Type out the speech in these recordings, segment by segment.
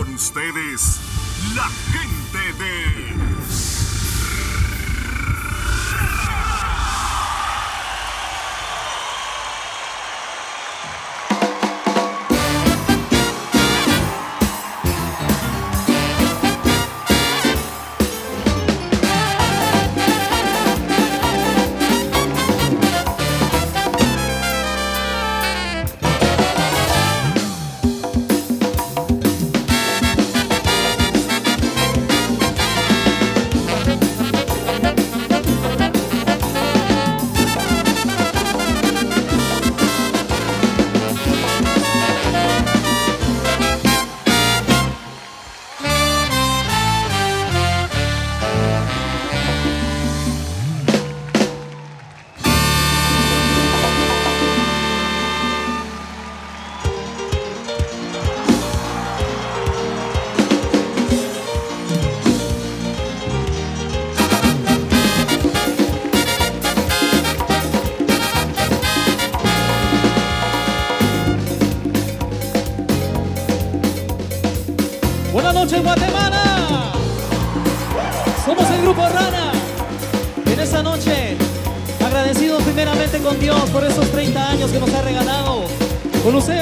Con ustedes, la gente de...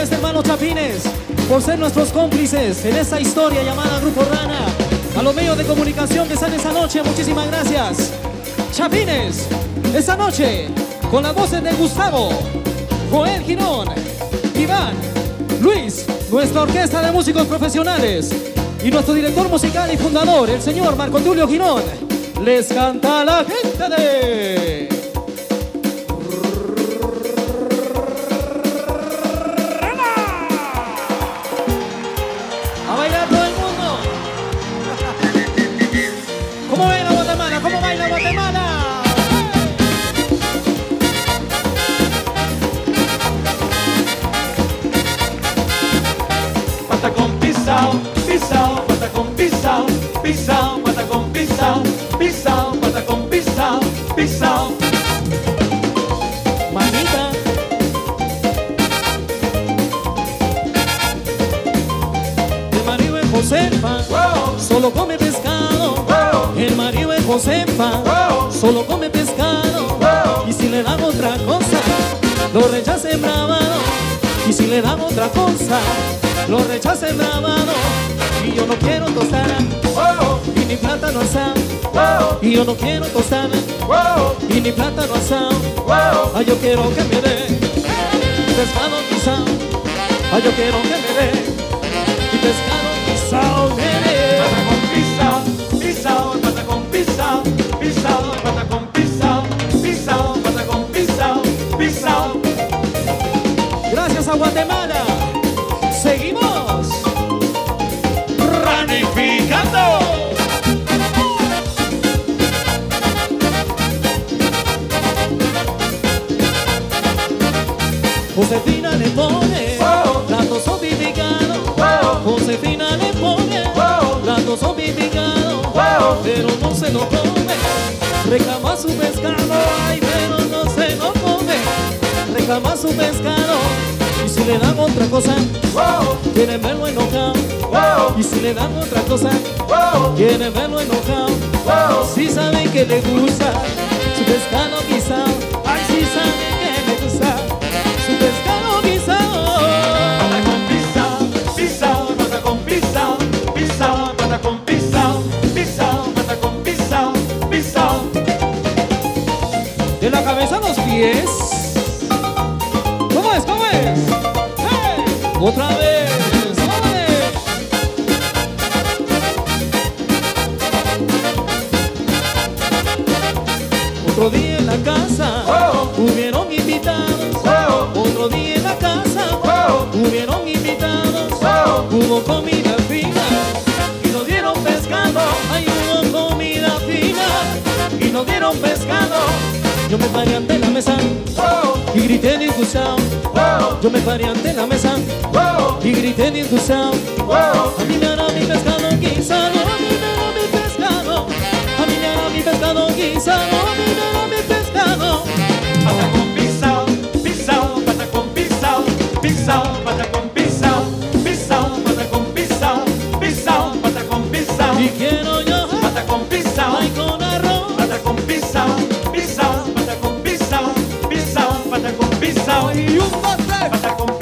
ustedes, hermanos Chapines, por ser nuestros cómplices en esta historia llamada Grupo Rana. A los medios de comunicación que están esta noche, muchísimas gracias. Chapines, esta noche, con las voces de Gustavo, Joel Girón, Iván, Luis, nuestra orquesta de músicos profesionales y nuestro director musical y fundador, el señor Marco Tulio Girón, les canta la gente de... Josefa, solo come pescado. El marido es Josefa, solo come pescado. Y si le dan otra cosa, lo rechaza bravado. Y si le dan otra cosa, lo rechaza bravado. Y yo no quiero tostada, y ni plátano asado. Y yo no quiero tostada, y ni plátano asado. Ay, yo quiero que me dé pescado guisado. Ay, yo quiero que me dé y pescado guisado me dé. Pata con pisao, pisao, pata con pisao, pisao, pata con pisao, pisao, pata con pisao, pisao. Gracias a Guatemala. Seguimos Planificando. Josefina le pone Wow. Pero no se lo come. Reclama su pescado. Ay, pero no se lo come. Reclama su pescado. Y si le dan otra cosa, Wow, quieren verlo enojado. wow, Y si le dan otra cosa, wow, quieren verlo enojado. wow. Si saben que le gusta su pescado guisado. Ay, si saben pies. ¿Cómo es? ¿Cómo es? ¡Hey! Otra vez. Otro día en la casa Wow. hubieron invitados. Wow. Otro día en la casa Wow. hubieron invitados. Hubo comida fina y nos dieron pescado. Ay, hubo comida fina y nos dieron pescado. Yo me paré ante la mesa y grité disgustado. Yo me paré ante la mesa y grité disgustado. A mí me hará mi pescado guisado, a mí me hará mi pescado. A mí me hará mi pescado guisado, a mí me hará mi pescado. Pata con pisao, pisao, pata con pisao, pisao, pata con pisao, pisao, pata con pisao, pisao. con pisao, Ay, con arroz. patacón pisao, pisao, pisao. Y un, dos, tres. Patacón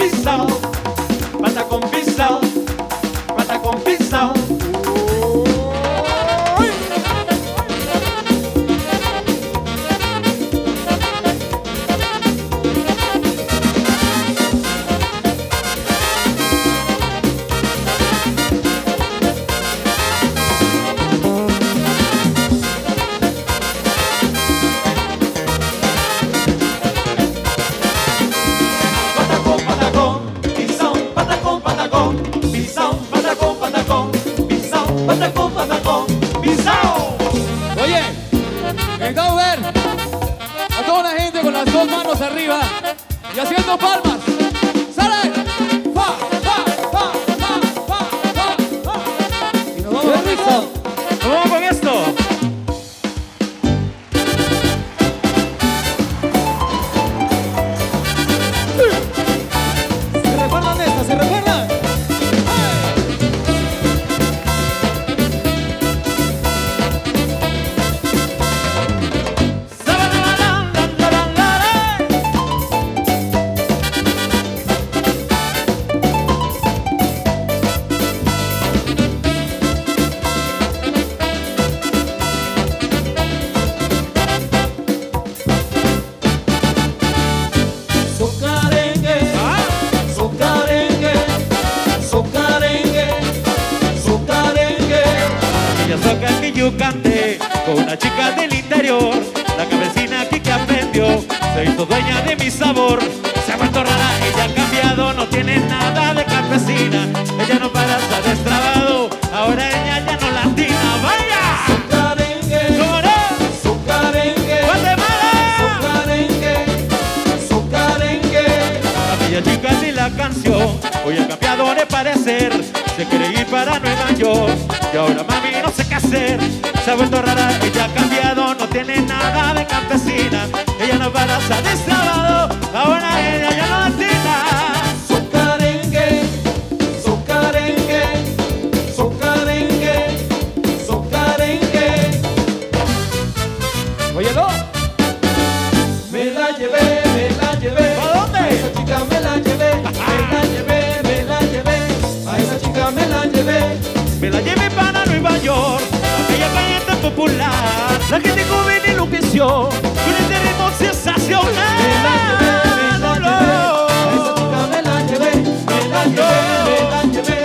popular. La gente joven enloqueció con este ritmo sensacional. Me la llevé, me la llevé. A esa chica me la llevé, me la llevé, me la llevé.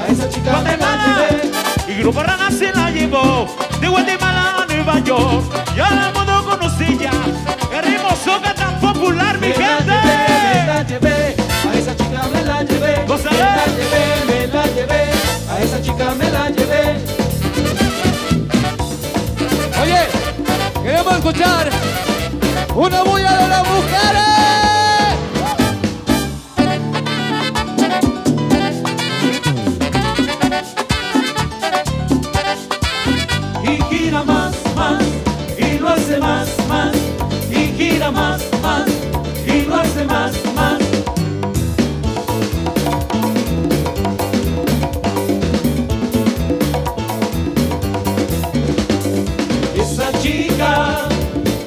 A esa chica me la llevé. Y Grupo Rana se la llevó de Guatemala a Nueva York. Y ahora el mundo conocía el ritmo soca tan popular, mi gente. me la llevé, a esa chica me la llevé. Me la llevé, me la llevé, a esa chica me la llevé. Queremos escuchar una bulla de las mujeres. Y gira más, más, y lo hace más, más. Y gira más,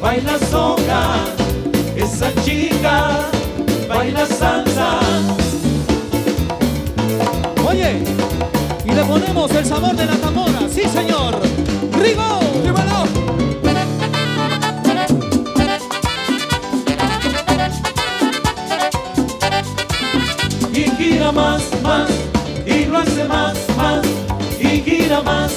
baila soca, esa chica baila salsa. Oye, y le ponemos el sabor de la tambora. Sí, señor. Rigo. ¡Dímelo! y gira más, más, y lo hace más, más, y gira más,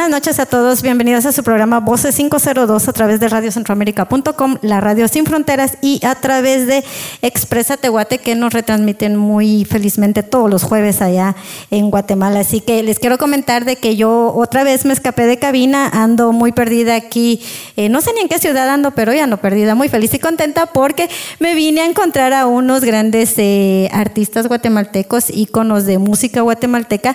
Buenas noches a todos, bienvenidos a su programa Voces 502 a través de radiocentroamérica.com, la radio sin fronteras y a través de Expresa Tehuate que nos retransmiten muy felizmente todos los jueves allá en Guatemala. Así que les quiero comentar de que yo otra vez me escapé de cabina, ando muy perdida aquí, eh, no sé ni en qué ciudad ando, pero ya ando perdida, muy feliz y contenta porque me vine a encontrar a unos grandes eh, artistas guatemaltecos, íconos de música guatemalteca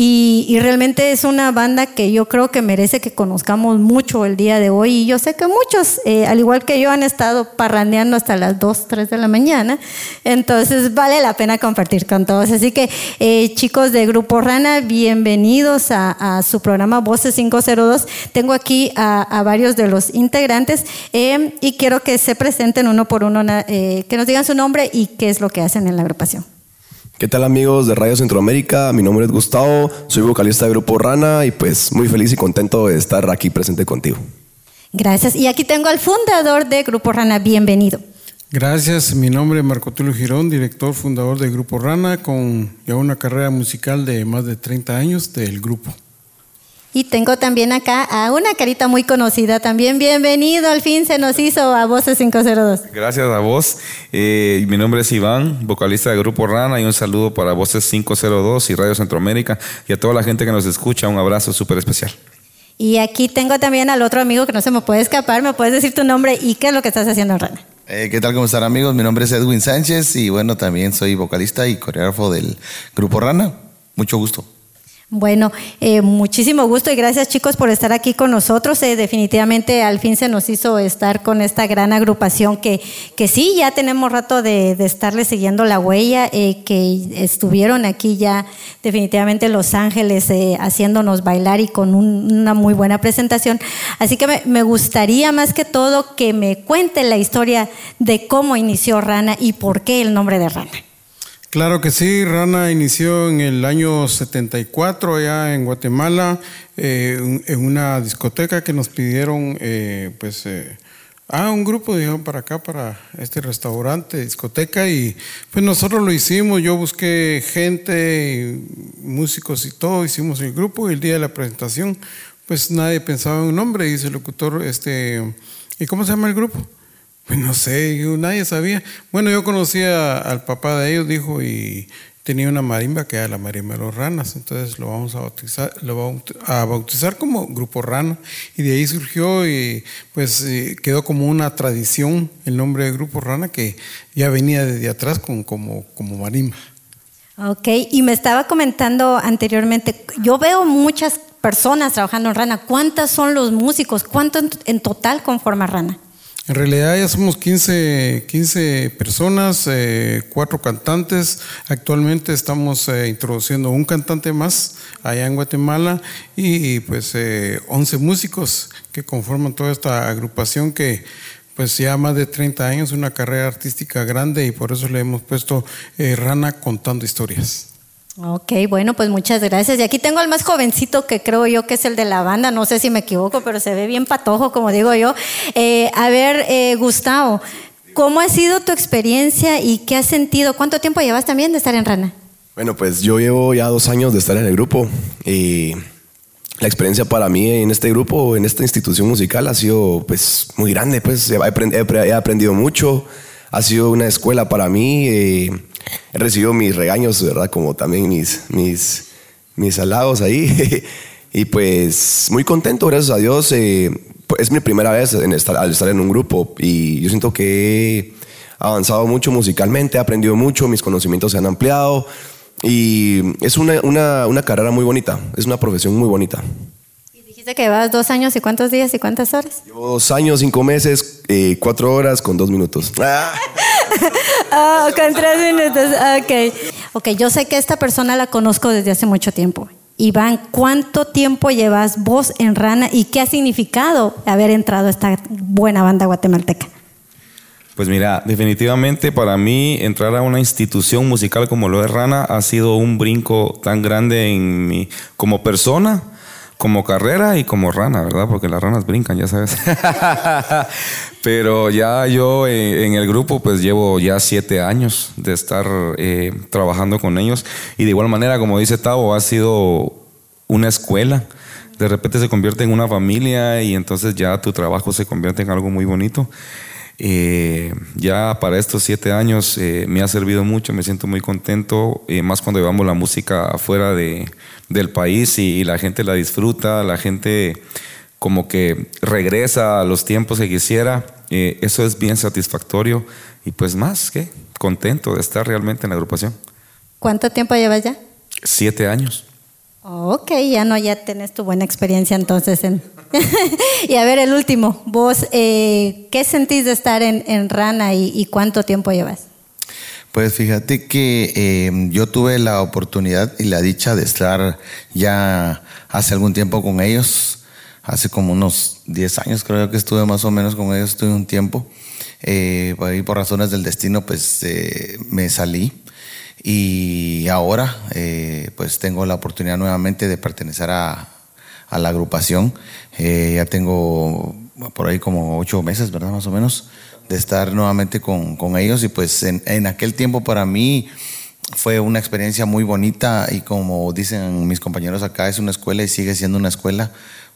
y, realmente es una banda que yo creo que merece que conozcamos mucho el día de hoy. Y yo sé que muchos, eh, al igual que yo, han estado parrandeando hasta las 2, 3 de la mañana. Entonces vale la pena compartir con todos. Así que eh, chicos de Grupo Rana, bienvenidos a, su programa Voces 502. Tengo aquí a, varios de los integrantes eh, y quiero que se presenten uno por uno, que nos digan su nombre y qué es lo que hacen en la agrupación. ¿Qué tal amigos de Radio Centroamérica? Mi nombre es Gustavo, soy vocalista del grupo Rana y pues muy feliz y contento de estar aquí presente contigo. Gracias. Y aquí tengo al fundador de Grupo Rana, bienvenido. Gracias, mi nombre es Marco Tulio Girón, director fundador del Grupo Rana, con ya una carrera musical de más de 30 años del grupo. Y tengo también acá a una carita muy conocida también. Bienvenido, al fin se nos hizo a Voces 502. Gracias a vos. Eh, mi nombre es Iván, vocalista del Grupo Rana, y un saludo para Voces 502 y Radio Centroamérica y a toda la gente que nos escucha. Un abrazo súper especial. Y aquí tengo también al otro amigo que no se me puede escapar. ¿Me puedes decir tu nombre y qué es lo que estás haciendo en Rana? Eh, ¿Qué tal? ¿Cómo están amigos? Mi nombre es Edwin Sánchez y bueno, también soy vocalista y coreógrafo del Grupo Rana. Mucho gusto. Bueno, eh, muchísimo gusto y gracias chicos por estar aquí con nosotros. Eh, definitivamente al fin se nos hizo estar con esta gran agrupación que, que sí, ya tenemos rato de, de estarle siguiendo la huella, eh, que estuvieron aquí ya definitivamente en Los Ángeles haciéndonos bailar y con una muy buena presentación. Así que me gustaría más que todo que me cuente la historia de cómo inició Rana y por qué el nombre de Rana. Claro que sí, Rana inició en el año 74 allá en Guatemala, eh, en una discoteca que nos pidieron, eh, pues, eh, ah, un grupo dijeron para acá, para este restaurante, discoteca, y pues nosotros lo hicimos, yo busqué gente, músicos y todo, hicimos el grupo y el día de la presentación, pues nadie pensaba en un nombre, dice el locutor, este, ¿y cómo se llama el grupo? Pues no sé, nadie sabía. Bueno, yo conocía al papá de ellos, dijo, y tenía una marimba que era la marimba de los ranas, entonces lo vamos a bautizar, lo vamos a bautizar como Grupo Rana, y de ahí surgió y pues eh, quedó como una tradición el nombre de Grupo Rana que ya venía desde atrás con, como, como marimba. Ok, y me estaba comentando anteriormente, yo veo muchas personas trabajando en Rana, ¿cuántas son los músicos? ¿Cuánto en total conforma Rana? En realidad ya somos 15, 15 personas, eh, cuatro cantantes. Actualmente estamos eh, introduciendo un cantante más allá en Guatemala y, pues 11 eh, músicos que conforman toda esta agrupación que pues ya más de 30 años, una carrera artística grande y por eso le hemos puesto Rana contando historias. Ok, bueno, pues muchas gracias. Y aquí tengo al más jovencito que creo yo que es el de la banda, no sé si me equivoco, pero se ve bien patojo, como digo yo. Eh, a ver, eh, Gustavo, ¿cómo ha sido tu experiencia y qué has sentido? ¿Cuánto tiempo llevas también de estar en Rana? Bueno, pues yo llevo ya dos años de estar en el grupo y la experiencia para mí en este grupo, en esta institución musical, ha sido pues muy grande, pues he aprendido mucho, ha sido una escuela para mí. Eh, he recibido mis regaños, ¿verdad? Como también mis, mis, mis halagos ahí. y pues muy contento, gracias a Dios. Eh, es mi primera vez en estar, al estar en un grupo y yo siento que he avanzado mucho musicalmente, he aprendido mucho, mis conocimientos se han ampliado y es una, una, una carrera muy bonita, es una profesión muy bonita. Y dijiste que vas dos años y cuántos días y cuántas horas? dos años, cinco meses, eh, cuatro horas con dos minutos. oh, con tres minutos, ok. Ok, yo sé que esta persona la conozco desde hace mucho tiempo. Iván, ¿cuánto tiempo llevas vos en Rana y qué ha significado haber entrado a esta buena banda guatemalteca? Pues mira, definitivamente para mí entrar a una institución musical como lo es Rana ha sido un brinco tan grande en mí como persona, como carrera y como rana, ¿verdad? Porque las ranas brincan, ya sabes. Pero ya yo eh, en el grupo pues llevo ya siete años de estar eh, trabajando con ellos y de igual manera, como dice Tavo, ha sido una escuela. De repente se convierte en una familia y entonces ya tu trabajo se convierte en algo muy bonito. Eh, ya para estos siete años eh, me ha servido mucho, me siento muy contento, eh, más cuando llevamos la música afuera de, del país y, y, la gente la disfruta, la gente como que regresa a los tiempos que quisiera. eso es bien satisfactorio y pues más que contento de estar realmente en la agrupación. ¿Cuánto tiempo llevas ya? Siete años. Ok, ya no, ya tenés tu buena experiencia entonces. En... y a ver, el último, vos, eh, ¿qué sentís de estar en, en Rana y, y, cuánto tiempo llevas? Pues fíjate que eh, yo tuve la oportunidad y la dicha de estar ya hace algún tiempo con ellos, hace como unos 10 años creo que estuve más o menos con ellos, estuve un tiempo. Eh, por razones del destino, pues eh, me salí y ahora eh, pues tengo la oportunidad nuevamente de pertenecer a, a la agrupación. Eh, ya tengo por ahí como ocho meses, ¿verdad? Más o menos, de estar nuevamente con, con ellos y pues en, en, aquel tiempo para mí fue una experiencia muy bonita y como dicen mis compañeros acá, es una escuela y sigue siendo una escuela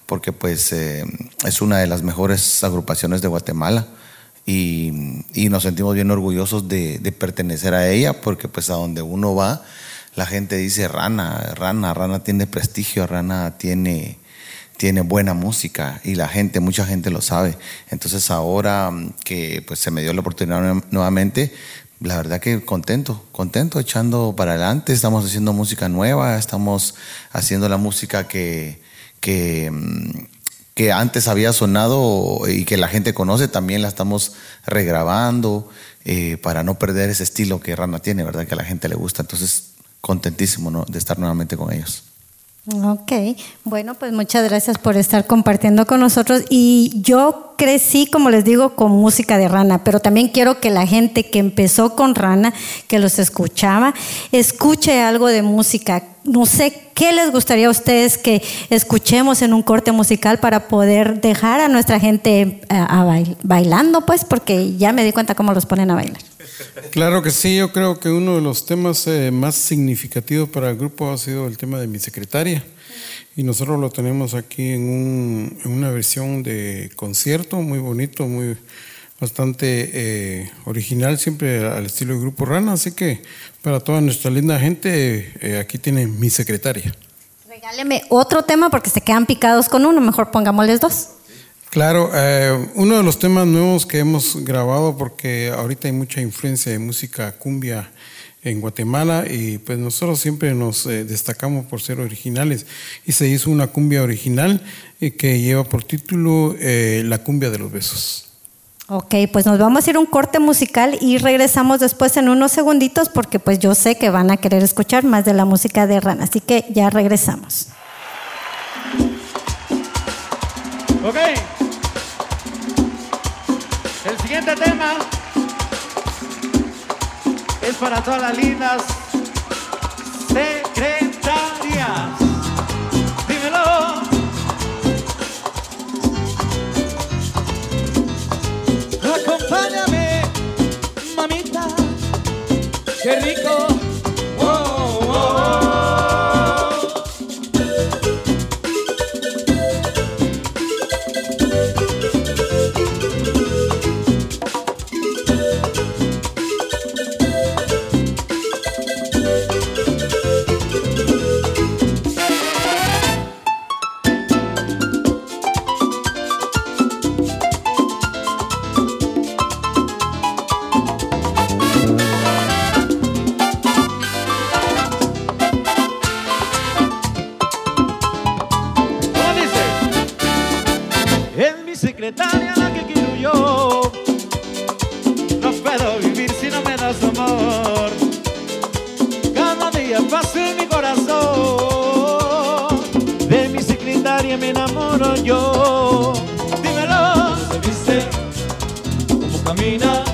porque pues eh, es una de las mejores agrupaciones de Guatemala y, y nos sentimos bien orgullosos de, de, pertenecer a ella porque pues a donde uno va la gente dice Rana, Rana, Rana tiene prestigio, Rana tiene, tiene buena música y la gente, mucha gente lo sabe. Entonces ahora que pues se me dio la oportunidad nuevamente, la verdad que contento, contento, echando para adelante, estamos haciendo música nueva, estamos haciendo la música que, que mm, que antes había sonado y que la gente conoce, también la estamos regrabando eh, para no perder ese estilo que Rana tiene, ¿verdad? Que a la gente le gusta. Entonces, contentísimo ¿no? de estar nuevamente con ellos. Ok, bueno, pues muchas gracias por estar compartiendo con nosotros. Y yo crecí, como les digo, con música de rana, pero también quiero que la gente que empezó con rana, que los escuchaba, escuche algo de música. No sé qué les gustaría a ustedes que escuchemos en un corte musical para poder dejar a nuestra gente a, a bail, bailando, pues, porque ya me di cuenta cómo los ponen a bailar. Claro que sí, yo creo que uno de los temas eh, más significativos para el grupo ha sido el tema de mi secretaria. Y nosotros lo tenemos aquí en, un, una versión de concierto muy bonito, muy bastante eh, original, siempre al estilo del grupo Rana. Así que para toda nuestra linda gente, eh, aquí tienen mi secretaria. Regáleme otro tema porque se quedan picados con uno, mejor pongámosles dos. Claro, eh, uno de los temas nuevos que hemos grabado, porque ahorita hay mucha influencia de música cumbia en Guatemala y pues nosotros siempre nos eh, destacamos por ser originales y se hizo una cumbia original eh, que lleva por título eh, La cumbia de los besos. Ok, pues nos vamos a ir un corte musical y regresamos después en unos segunditos porque pues yo sé que van a querer escuchar más de la música de Rana, así que ya regresamos. Ok. El siguiente tema es para todas las lindas secretarias. Dímelo. Acompáñame, mamita. Qué rico. En mi corazón. De mi secretaria me enamoro yo. Dímelo. Se viste, cómo camina,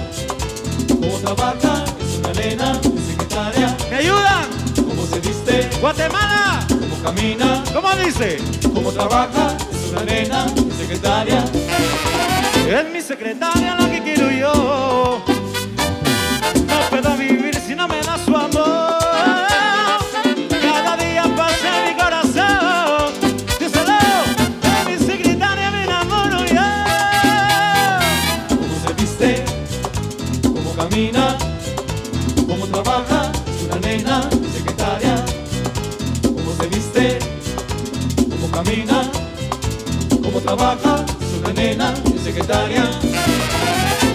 cómo trabaja. Es una nena, mi secretaria. ¿Me ayudan? ¿Cómo se viste? Guatemala. ¿Cómo camina? ¿Cómo dice? ¿Cómo trabaja? Es una nena, mi secretaria. Es mi secretaria la que quiero yo. secundaria.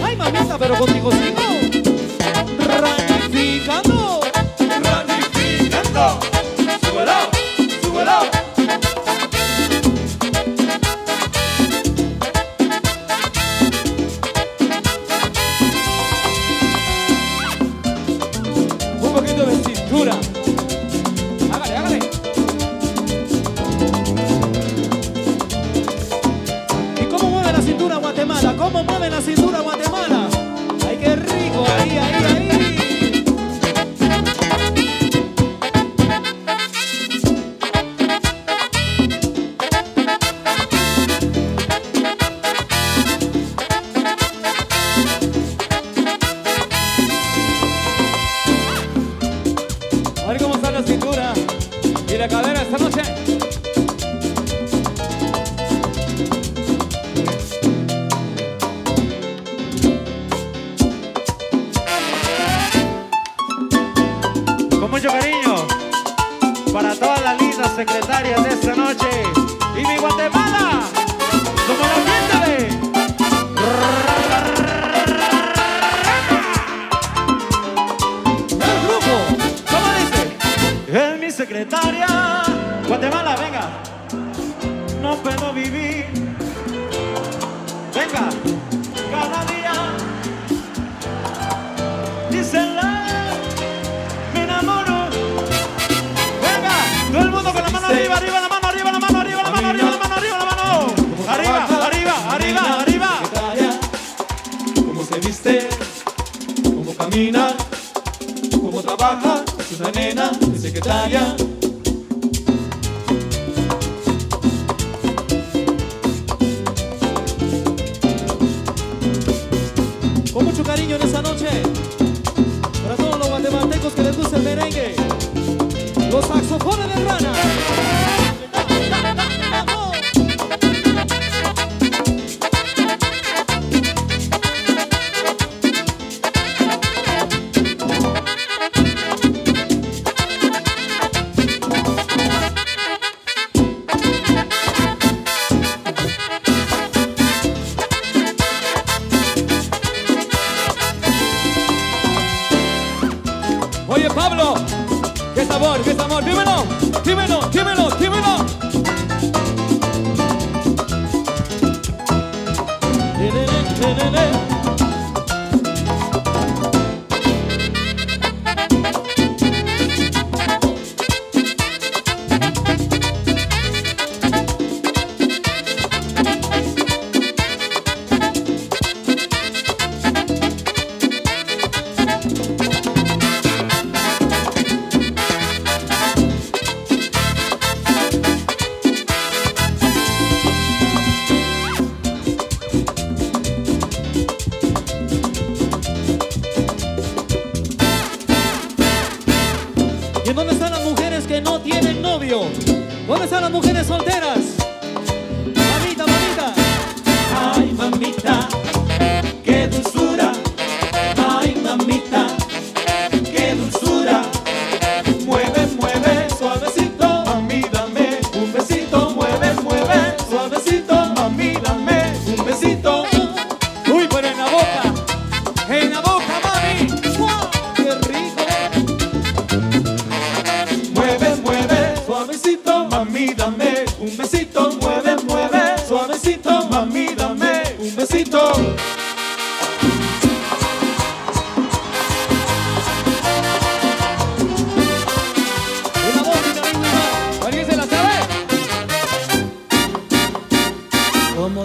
Ay, mamita, pero contigo sí. una nena, mi secretaria,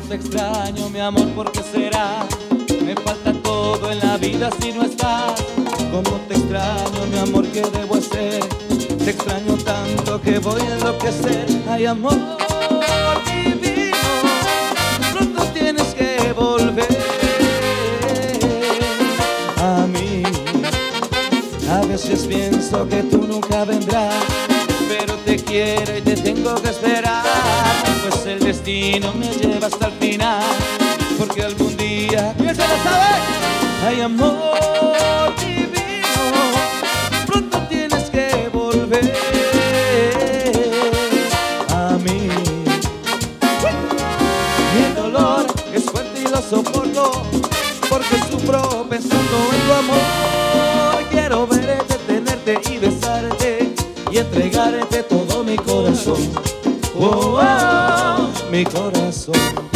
te extraño, mi amor, ¿por qué será? Me falta todo en la vida si no estás. ¿Cómo te extraño, mi amor, qué debo hacer? Te extraño tanto que voy a enloquecer. Ay, amor divino, pronto tienes que volver a mí. A veces pienso que tú nunca vendrás, pero te quiero destino me lleva hasta el final, porque algún día, ¿quién se lo? Hay amor divino, pronto tienes que volver a mí. Mi dolor es fuerte y lo soporto, porque sufro pensando en tu amor. Quiero verte, tenerte y besarte y entregarte todo mi corazón. Oh, oh, oh mi corazón.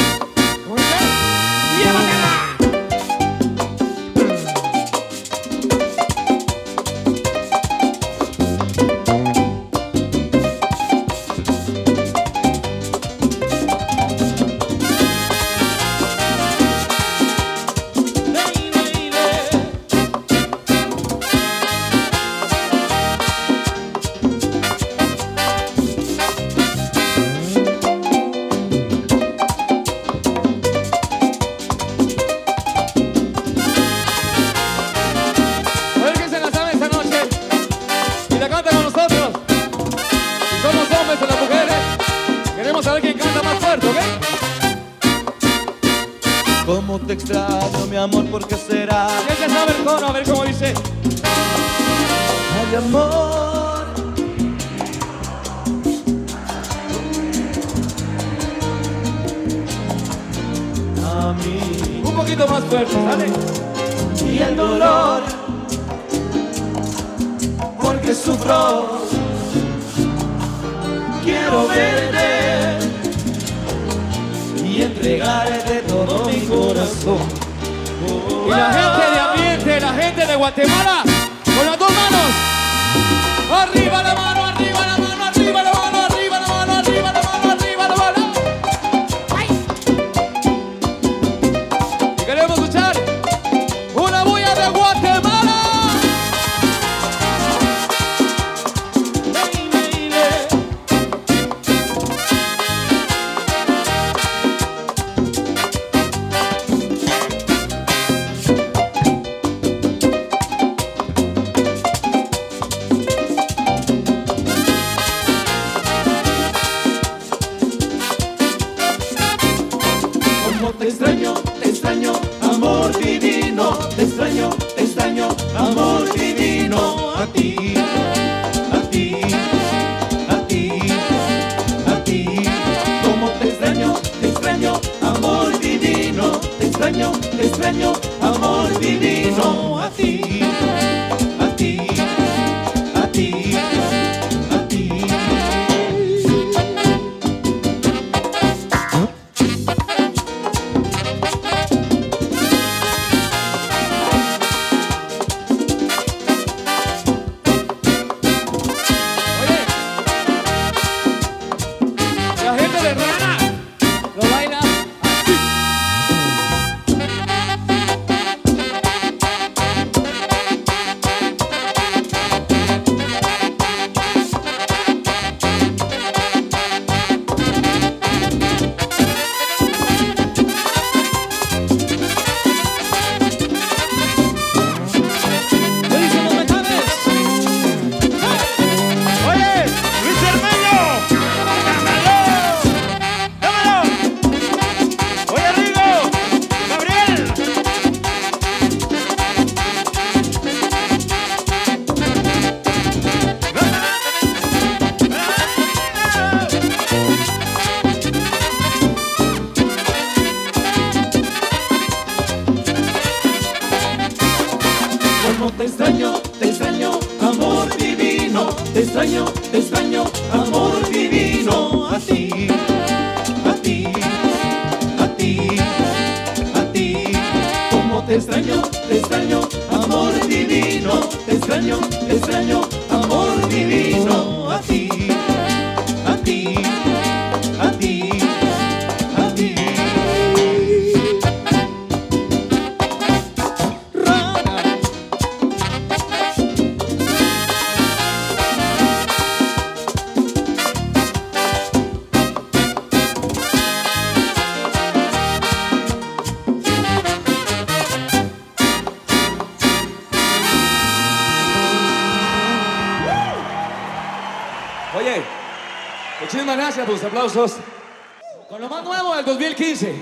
Con lo más nuevo del 2015.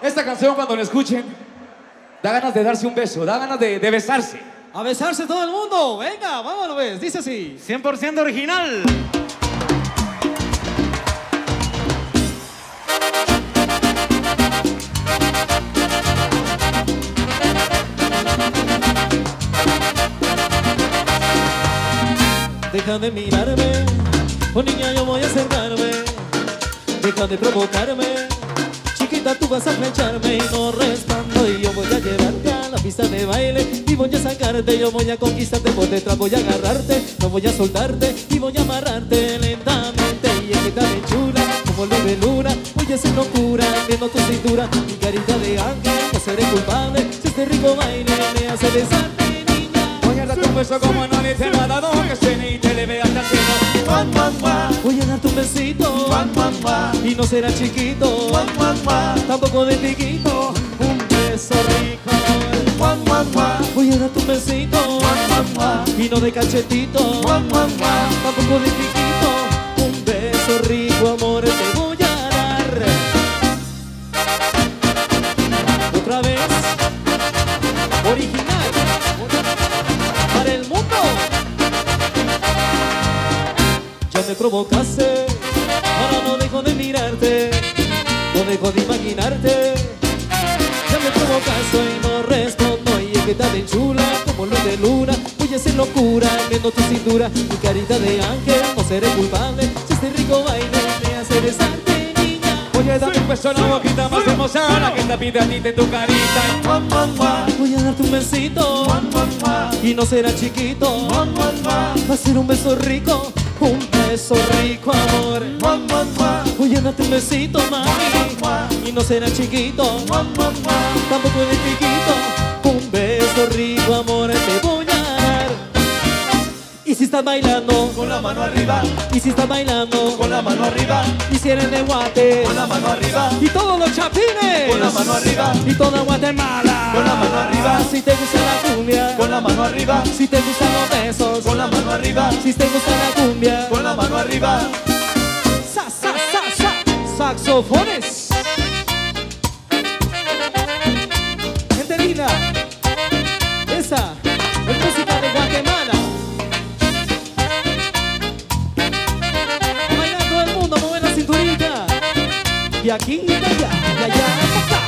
Esta canción cuando la escuchen, da ganas de darse un beso, da ganas de, besarse. A besarse todo el mundo. Venga, vámonos, ves. Dice así. 100% original. Deja de mirarme, oh niña, yo voy a acercarme. Deja de provocarme. Chiquita, tú vas a flecharme y no respondo. Y yo voy a llevarte a la pista de baile. Y voy a sacarte, yo voy a conquistarte por detrás. Voy a agarrarte, no voy a soltarte. Y voy a amarrarte lentamente. Y es que tan chula como luz de luna. Voy a hacer locura viendo tu cintura. Mi carita de ángel, no seré culpable. Si este rico baile me hace besarte, beso como nadie te lo ha dado Que suene y te le vea hasta el cielo. Juan, Juan, Juan Voy a darte un besito. Juan, Juan, Juan y no será chiquito, Juan, Juan, Juan tampoco de piquito, un beso rico. Juan, Juan, Juan Voy a darte un besito. Juan, Juan, Juan y no de cachetito, Juan, Juan, Juan tampoco de piquito, un beso rico, me provocaste, ahora no dejo de mirarte, no dejo de imaginarte. Ya me provocaste y no respondo y es que tan chula como luz de luna. Voy a hacer locura viendo tu cintura, mi carita de ángel, no seré culpable. Si este rico baile me hace besarte, niña. Voy a darte un beso en la boquita más hermosa La que te pide a ti de tu carita Voy a darte un besito y no será chiquito. Va a ser un beso rico, un beso rico, amor. A darte un besito, mami, y no será chiquito, tampoco de chiquito. Un beso rico, amor, te voy si estás bailando, Con la mano arriba. y si estás bailando, Con la mano arriba. y si eres de Guate, Con la mano arriba. y todos los chapines, Con la mano arriba. y toda Guatemala, Con la mano arriba. Si te gusta la cumbia, Con la mano arriba. si te gustan los besos, Con la mano arriba. si te gusta la cumbia, Con la mano arriba. Sa, sa, sa, sa, saxofones. Aquí y allá, y allá, acá.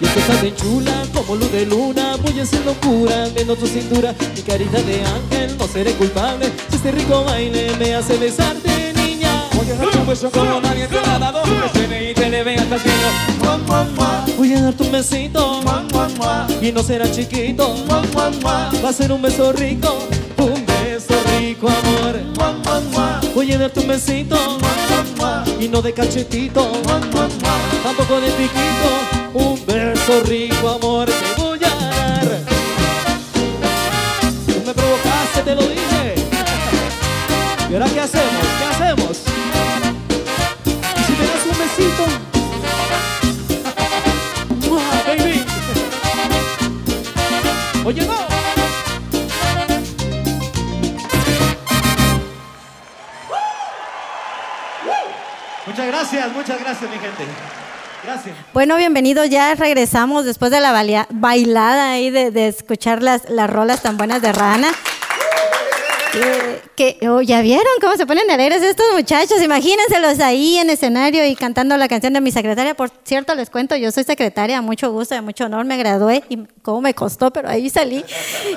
Y es que estás bien chula como luz de luna Voy a hacer locura viendo tu cintura Mi carita de ángel, no seré culpable. Si este rico baile me hace besarte, niña. Voy a darte un beso como nadie te ha dado Que suene y te le vea hasta el cielo Voy a darte un besito. Y no será chiquito. Va a ser un beso rico. Un beso rico, amor. Voy a darte un besito. Y no de cachetito. Tampoco de piquito. Un beso rico, amor. Te voy a dar. Tú me provocaste, te lo dije. ¿Y ahora qué hacemos? ¿Qué Muchas gracias, muchas gracias, mi gente. Gracias. Bueno, bienvenidos. Ya regresamos después de la bailada ahí de, de escuchar las, las rolas tan buenas de Rana. Eh, que, oh, ¿Ya vieron cómo se ponen alegres estos muchachos? Imagínenselos ahí en escenario y cantando la canción de mi secretaria. Por cierto, les cuento, yo soy secretaria, mucho gusto, de mucho honor, me gradué y cómo me costó, pero ahí salí.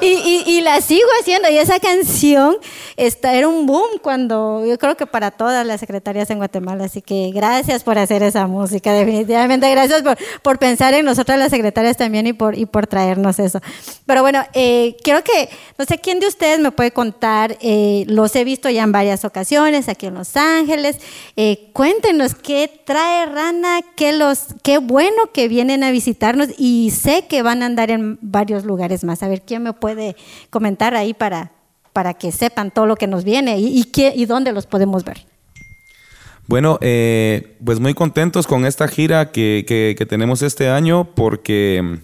Y, y- y la sigo haciendo. Y esa canción está, era un boom cuando, yo creo que para todas las secretarias en Guatemala. Así que gracias por hacer esa música, definitivamente. Gracias por, por pensar en nosotras las secretarias también y por, y por traernos eso. Pero bueno, eh, quiero que, no sé quién de ustedes me puede contar, eh, los he visto ya en varias ocasiones aquí en Los Ángeles. Eh, cuéntenos qué trae Rana, qué, los, qué bueno que vienen a visitarnos y sé que van a andar en varios lugares más. A ver, ¿quién me puede comentar ahí para, para que sepan todo lo que nos viene y, qué, y dónde los podemos ver? Bueno, eh, pues muy contentos con esta gira que, que- que tenemos este año porque,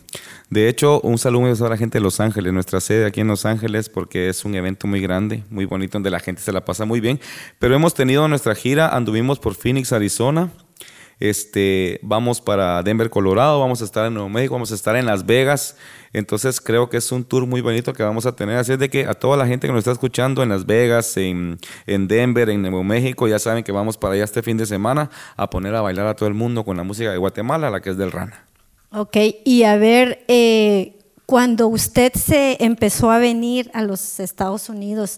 de hecho, un saludo a la gente de Los Ángeles, nuestra sede aquí en Los Ángeles, porque es un evento muy grande, muy bonito, donde la gente se la pasa muy bien. Pero hemos tenido nuestra gira, anduvimos por Phoenix, Arizona. Este, vamos para Denver, Colorado, vamos a estar en Nuevo México, vamos a estar en Las Vegas. Entonces creo que es un tour muy bonito que vamos a tener. Así es de que a toda la gente que nos está escuchando en Las Vegas, en, en Denver, en Nuevo México, ya saben que vamos para allá este fin de semana a poner a bailar a todo el mundo con la música de Guatemala, la que es del Rana. Ok, y a ver, eh, cuando usted se empezó a venir a los Estados Unidos,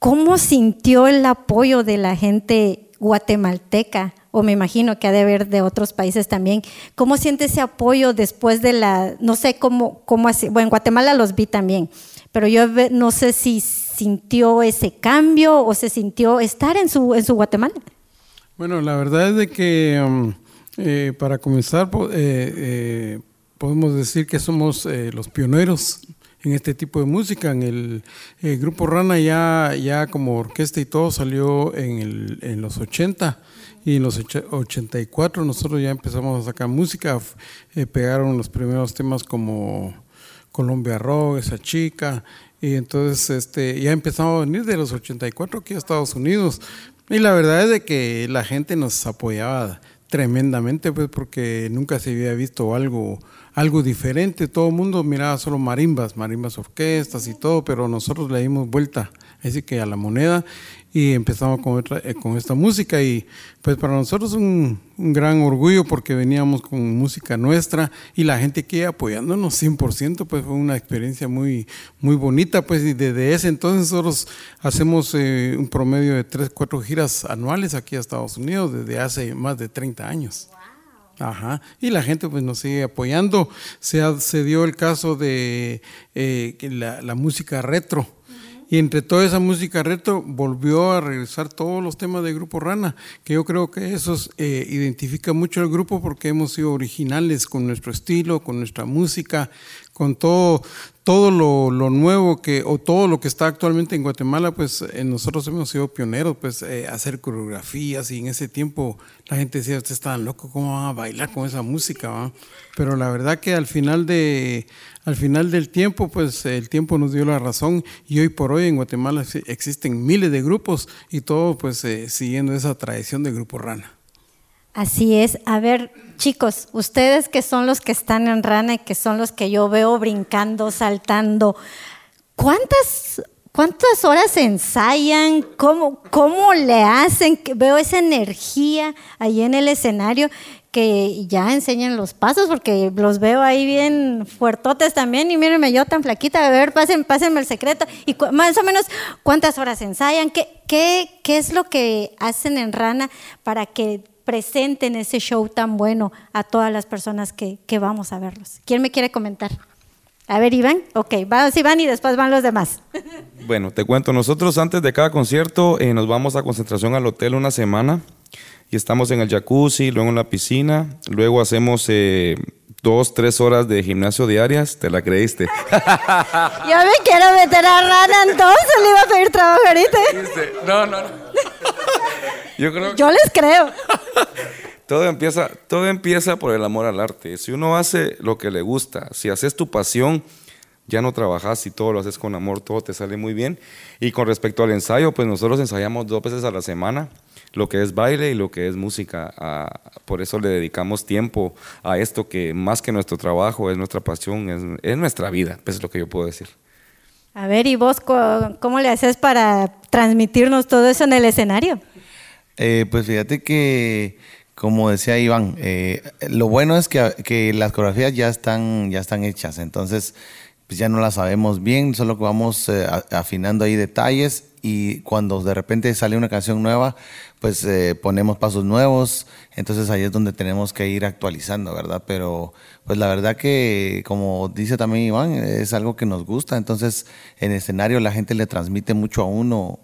¿cómo sintió el apoyo de la gente guatemalteca? O me imagino que ha de haber de otros países también. ¿Cómo siente ese apoyo después de la, no sé cómo, cómo así, bueno, en Guatemala los vi también, pero yo no sé si sintió ese cambio o se sintió estar en su, en su Guatemala. Bueno, la verdad es de que um, eh, para comenzar eh, eh, podemos decir que somos los pioneros en este tipo de música. En el, grupo Rana ya, ya como orquesta y todo salió en, el, en los 80 y en los 84 nosotros ya empezamos a sacar música. pegaron los primeros temas como Colombia Rock, esa chica. Y entonces este, ya empezamos a venir de los 84 aquí a Estados Unidos. Y la verdad es de que la gente nos apoyaba tremendamente, pues porque nunca se había visto algo, algo diferente. Todo el mundo miraba solo marimbas, marimbas orquestas y todo, pero nosotros le dimos vuelta, así que a la moneda y empezamos con, eh, con esta música y pues para nosotros un, un, gran orgullo porque veníamos con música nuestra y la gente que apoyándonos 100% pues fue una experiencia muy muy bonita pues y desde ese entonces nosotros hacemos eh, un promedio de 3, 4 giras anuales aquí a Estados Unidos desde hace más de 30 años. Ajá. Y la gente pues nos sigue apoyando. Se, se dio el caso de eh, la, música retro y entre toda esa música retro volvió a regresar todos los temas del Grupo Rana, que yo creo que eso eh, identifica mucho al grupo porque hemos sido originales con nuestro estilo, con nuestra música, con todo, todo lo, nuevo que, o todo lo que está actualmente en Guatemala, pues eh, nosotros hemos sido pioneros, pues eh, hacer coreografías y en ese tiempo la gente decía, ustedes están locos, ¿cómo van a bailar con esa música? Pero la verdad que al final, de, al final del tiempo, pues el tiempo nos dio la razón y hoy por hoy en Guatemala existen miles de grupos y todo pues eh, siguiendo esa tradición del Grupo Rana. Así es. A ver, chicos, ustedes que son los que están en rana y que son los que yo veo brincando, saltando, ¿cuántas, cuántas horas ensayan? ¿Cómo, ¿Cómo le hacen? Veo esa energía ahí en el escenario que ya enseñan los pasos, porque los veo ahí bien fuertotes también, y mírenme yo tan flaquita, a ver, pásenme, pásenme el secreto, y más o menos cuántas horas ensayan, ¿Qué, qué, qué es lo que hacen en Rana para que presenten ese show tan bueno a todas las personas que, vamos a verlos. ¿Quién me quiere comentar? A ver, Iván. Ok, vamos Iván y después van los demás. Bueno, te cuento, nosotros antes de cada concierto eh, nos vamos a concentración al hotel una semana y estamos en el jacuzzi, luego en la piscina, luego hacemos eh, dos, tres horas de gimnasio diarias, ¿te la creíste? Yo me quiero meter a rana entonces, le iba a pedir trabajo ahorita. No, no, no. Yo, creo Yo les creo. todo, empieza, todo empieza por el amor al arte. Si uno hace lo que le gusta, si haces tu pasión, ya no trabajas y todo lo haces con amor, todo te sale muy bien. Y con respecto al ensayo, pues nosotros ensayamos dos veces a la semana lo que es baile y lo que es música. por eso le dedicamos tiempo a esto que más que nuestro trabajo es nuestra pasión, es, nuestra vida, pues es lo que yo puedo decir. A ver, ¿y vos cómo le haces para transmitirnos todo eso en el escenario? Eh, pues fíjate que, como decía Iván, eh, lo bueno es que, las coreografías ya están, ya están hechas, entonces pues ya no las sabemos bien, solo que vamos eh, afinando ahí detalles y cuando de repente sale una canción nueva, pues eh, ponemos pasos nuevos, entonces ahí es donde tenemos que ir actualizando, ¿verdad? Pero pues la verdad que, como dice también Iván, es algo que nos gusta, entonces en escenario la gente le transmite mucho a uno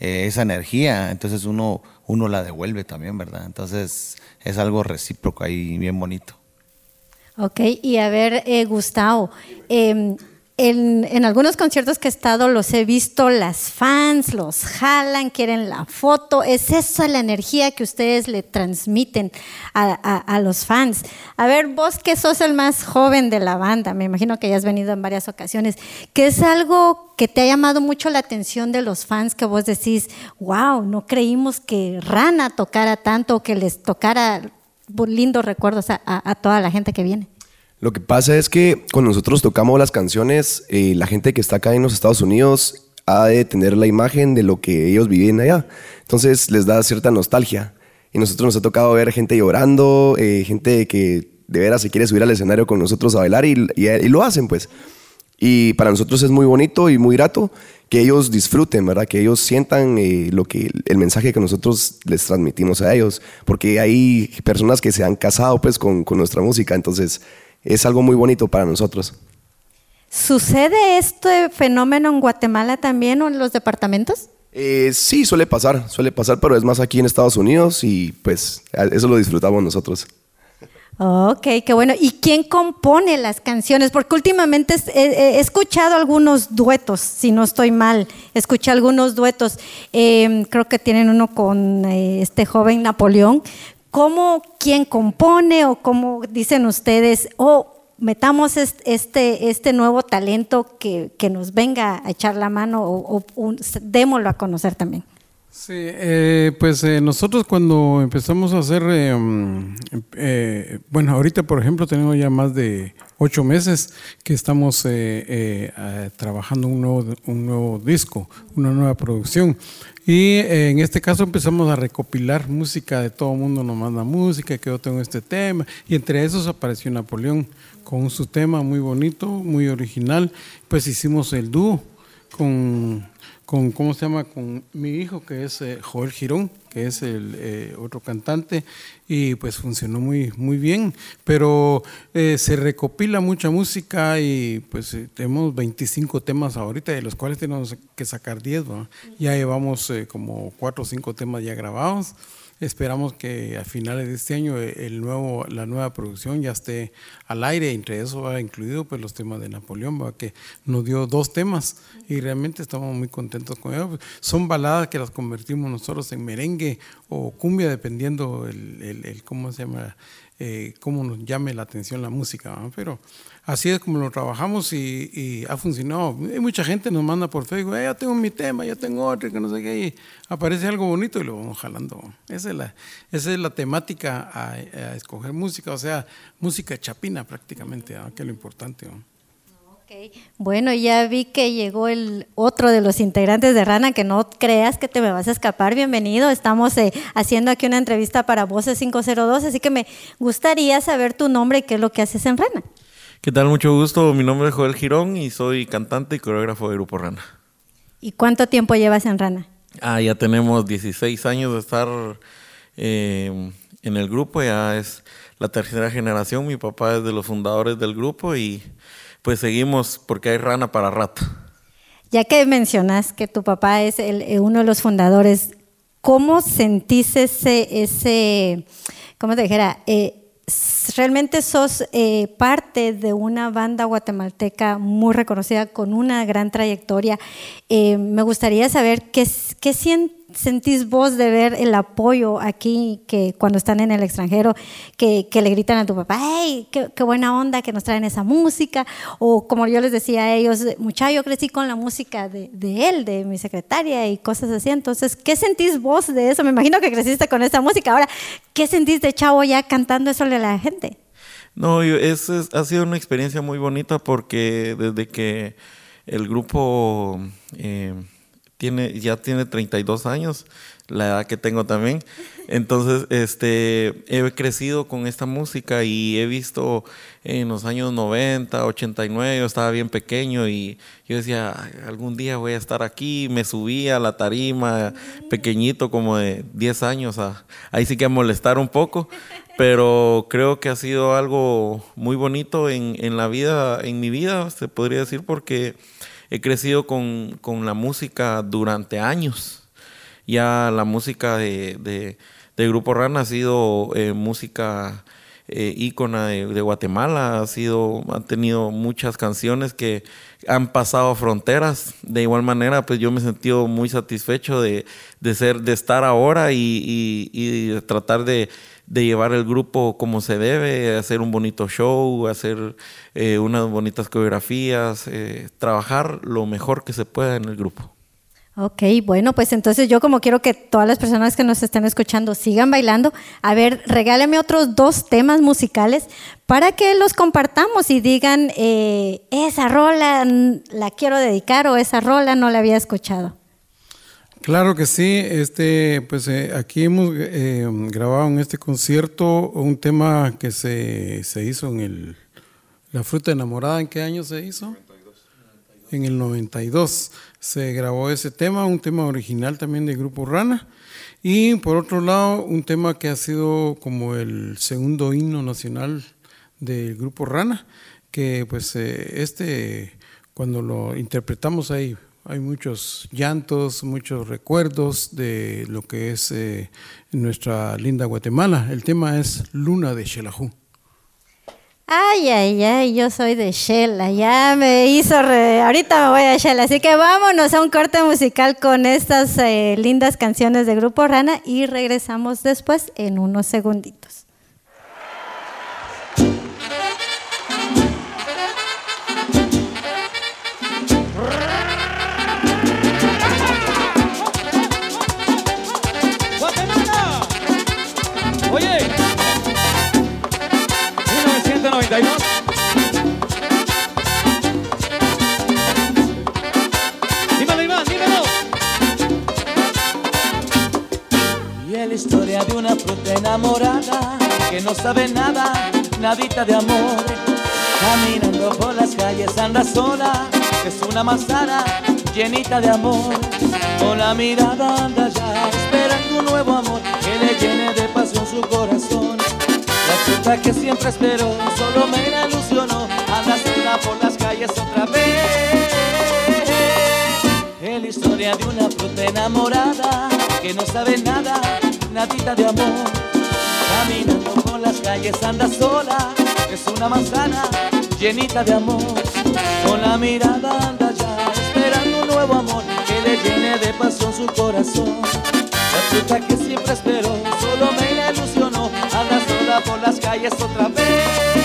eh, esa energía, entonces uno, uno la devuelve también, ¿verdad? Entonces es algo recíproco ahí, bien bonito. Ok, y a ver, eh, Gustavo, en, algunos conciertos que he estado los he visto, las fans los jalan, quieren la foto. Es esa la energía que ustedes le transmiten a, los fans. A ver, vos que sos el más joven de la banda, me imagino que ya has venido en varias ocasiones, ¿qué es algo que te ha llamado mucho la atención de los fans que vos decís, wow, no creímos que Rana tocara tanto, que les tocara lindos recuerdos a toda la gente que viene? Lo que pasa es que cuando nosotros tocamos las canciones, eh, la gente que está acá en los Estados Unidos ha de tener la imagen de lo que ellos viven allá. Entonces les da cierta nostalgia. Y nosotros nos ha tocado ver gente llorando, eh, gente que de veras se quiere subir al escenario con nosotros a bailar y, lo hacen, pues. Y para nosotros es muy bonito y muy grato que ellos disfruten, ¿verdad? Que ellos sientan eh, lo que, el mensaje que nosotros les transmitimos a ellos. Porque hay personas que se han casado pues con nuestra música, entonces es algo muy bonito para nosotros. ¿Sucede este fenómeno en Guatemala también o en los departamentos? Eh, sí, suele pasar, suele pasar, pero es más aquí en Estados Unidos y pues eso lo disfrutamos nosotros. Ok, qué bueno. ¿Y quién compone las canciones? Porque últimamente es- he, he escuchado algunos duetos, si no estoy mal. Escuché algunos duetos. Eh, creo que tienen uno con eh, este joven Napoleón. ¿Cómo, quién compone o cómo dicen ustedes, oh, metamos est- este, este nuevo talento que, que nos venga a echar la mano o, un- démoslo a conocer también? Sí, eh, pues eh, nosotros cuando empezamos a hacer, eh, mm, bueno, ahorita por ejemplo tenemos ya más de ocho meses que estamos trabajando un nuevo, un nuevo disco, una nueva producción. Y eh, en este caso empezamos a recopilar música de todo el mundo, nos manda música, que yo tengo este tema, y entre esos apareció Napoleón con su tema muy bonito, muy original, pues hicimos el dúo con, con, ¿cómo se llama? Con mi hijo, que es eh, Joel Girón, que es el eh, otro cantante, y pues funcionó muy, muy bien. Pero eh, se recopila mucha música y pues eh, tenemos 25 temas ahorita, de los cuales tenemos que sacar 10, ¿va? Ya llevamos eh, como 4 o 5 temas ya grabados. Esperamos que a finales de este año eh, el nuevo, la nueva producción ya esté al aire, entre eso va incluido pues los temas de Napoleón, ¿va? que nos dio dos temas y realmente estamos muy contentos con ellos. Son baladas que las convertimos nosotros en merengue o cumbia, dependiendo el, el- el- cómo se llama, eh, cómo nos llame la atención la música, pero así es como lo trabajamos y, y ha funcionado. Hay mucha gente nos manda por Facebook, "Eh, ya tengo mi tema, ya tengo otro, que no sé qué, y aparece algo bonito y lo vamos jalando. Esa es la, esa es la temática a, escoger música, o sea, música chapina prácticamente, que es lo importante. Bueno, ya vi que llegó el otro de los integrantes de Rana, que no creas que te me vas a escapar. Bienvenido. Estamos eh, haciendo aquí una entrevista para Voces 502, así que me gustaría saber tu nombre y qué es lo que haces en Rana. ¿Qué tal? Mucho gusto. Mi nombre es Joel Girón y soy cantante y coreógrafo de Grupo Rana. ¿Y cuánto tiempo llevas en Rana? Ah, ya tenemos 16 años de estar eh, en el grupo, ya es la tercera generación. Mi papá es de los fundadores del grupo y pues seguimos porque hay rana para rato. Ya que mencionas que tu papá es el- eh, uno de los fundadores, ¿cómo sentís ese, cómo te dijera, eh, realmente sos eh, parte de una banda guatemalteca muy reconocida con una gran trayectoria? Me gustaría saber qué, qué sien- sentís vos de ver el apoyo aquí, que cuando están en el extranjero, que, que le gritan a tu papá, ¡hey, qué, buena onda que nos traen esa música! O como yo les decía a ellos, muchacho, yo crecí con la música de, de él, de mi secretaria y cosas así. Entonces, ¿qué sentís vos de eso? Me imagino que creciste con esa música. Ahora, ¿qué sentís de chavo ya cantando eso a la gente? No, es- ha sido una experiencia muy bonita porque desde que el grupo eh, tiene, ya tiene 32 años, la edad que tengo también, entonces este, he crecido con esta música y he visto en los años 90, 89, yo estaba bien pequeño y yo decía, "Ay, algún día voy a estar aquí, me subí a la tarima, pequeñito como de 10 años, ahí sí que a molestar un poco, pero creo que ha sido algo muy bonito en, en la vida, en mi vida, se podría decir, porque he crecido con, con la música durante años. Ya la música de, de, Grupo Rana ha sido eh, música eh, ícona de, Guatemala, ha sido, ha tenido muchas canciones que han pasado fronteras. De igual manera, pues yo me he sentido muy satisfecho de, de ser, de estar ahora y, y- y tratar de, de llevar el grupo como se debe, hacer un bonito show, hacer eh, unas bonitas coreografías, eh, trabajar lo mejor que se pueda en el grupo. Ok, bueno, pues entonces yo como quiero que todas las personas que nos estén escuchando sigan bailando, a ver, regálame otros dos temas musicales para que los compartamos y digan, eh, esa rola la quiero dedicar o esa rola no la había escuchado. Claro que sí, este, pues eh, aquí hemos eh, grabado en este concierto un tema que se, se hizo en el La Fruta Enamorada, ¿en qué año se hizo? En el 92 se grabó ese tema, un tema original también del Grupo Rana. Y por otro lado, un tema que ha sido como el segundo himno nacional del Grupo Rana, que pues eh, este, cuando lo interpretamos ahí, hay muchos llantos, muchos recuerdos de lo que es eh, nuestra linda Guatemala. El tema es Luna de Xelajú. Ay, ay, ay, yo soy de Shela, ya me hizo, re- ahorita me voy a Shela, así que vámonos a un corte musical con estas eh, lindas canciones de Grupo Rana y regresamos después en unos segunditos. Historia de una fruta enamorada que no sabe nada, nadita de amor. Caminando por las calles anda sola, es una manzana llenita de amor. Con la mirada anda ya esperando un nuevo amor que le llene de pasión su corazón. La fruta que siempre esperó solo me la ilusionó, anda sola por las calles otra vez. Es la historia de una fruta enamorada que no sabe nada, nadita de amor. Caminando por las calles anda sola, es una manzana llenita de amor. Con la mirada anda ya esperando un nuevo amor que le llene de pasión su corazón. La fruta que siempre esperó solo me la ilusionó, anda sola por las calles otra vez.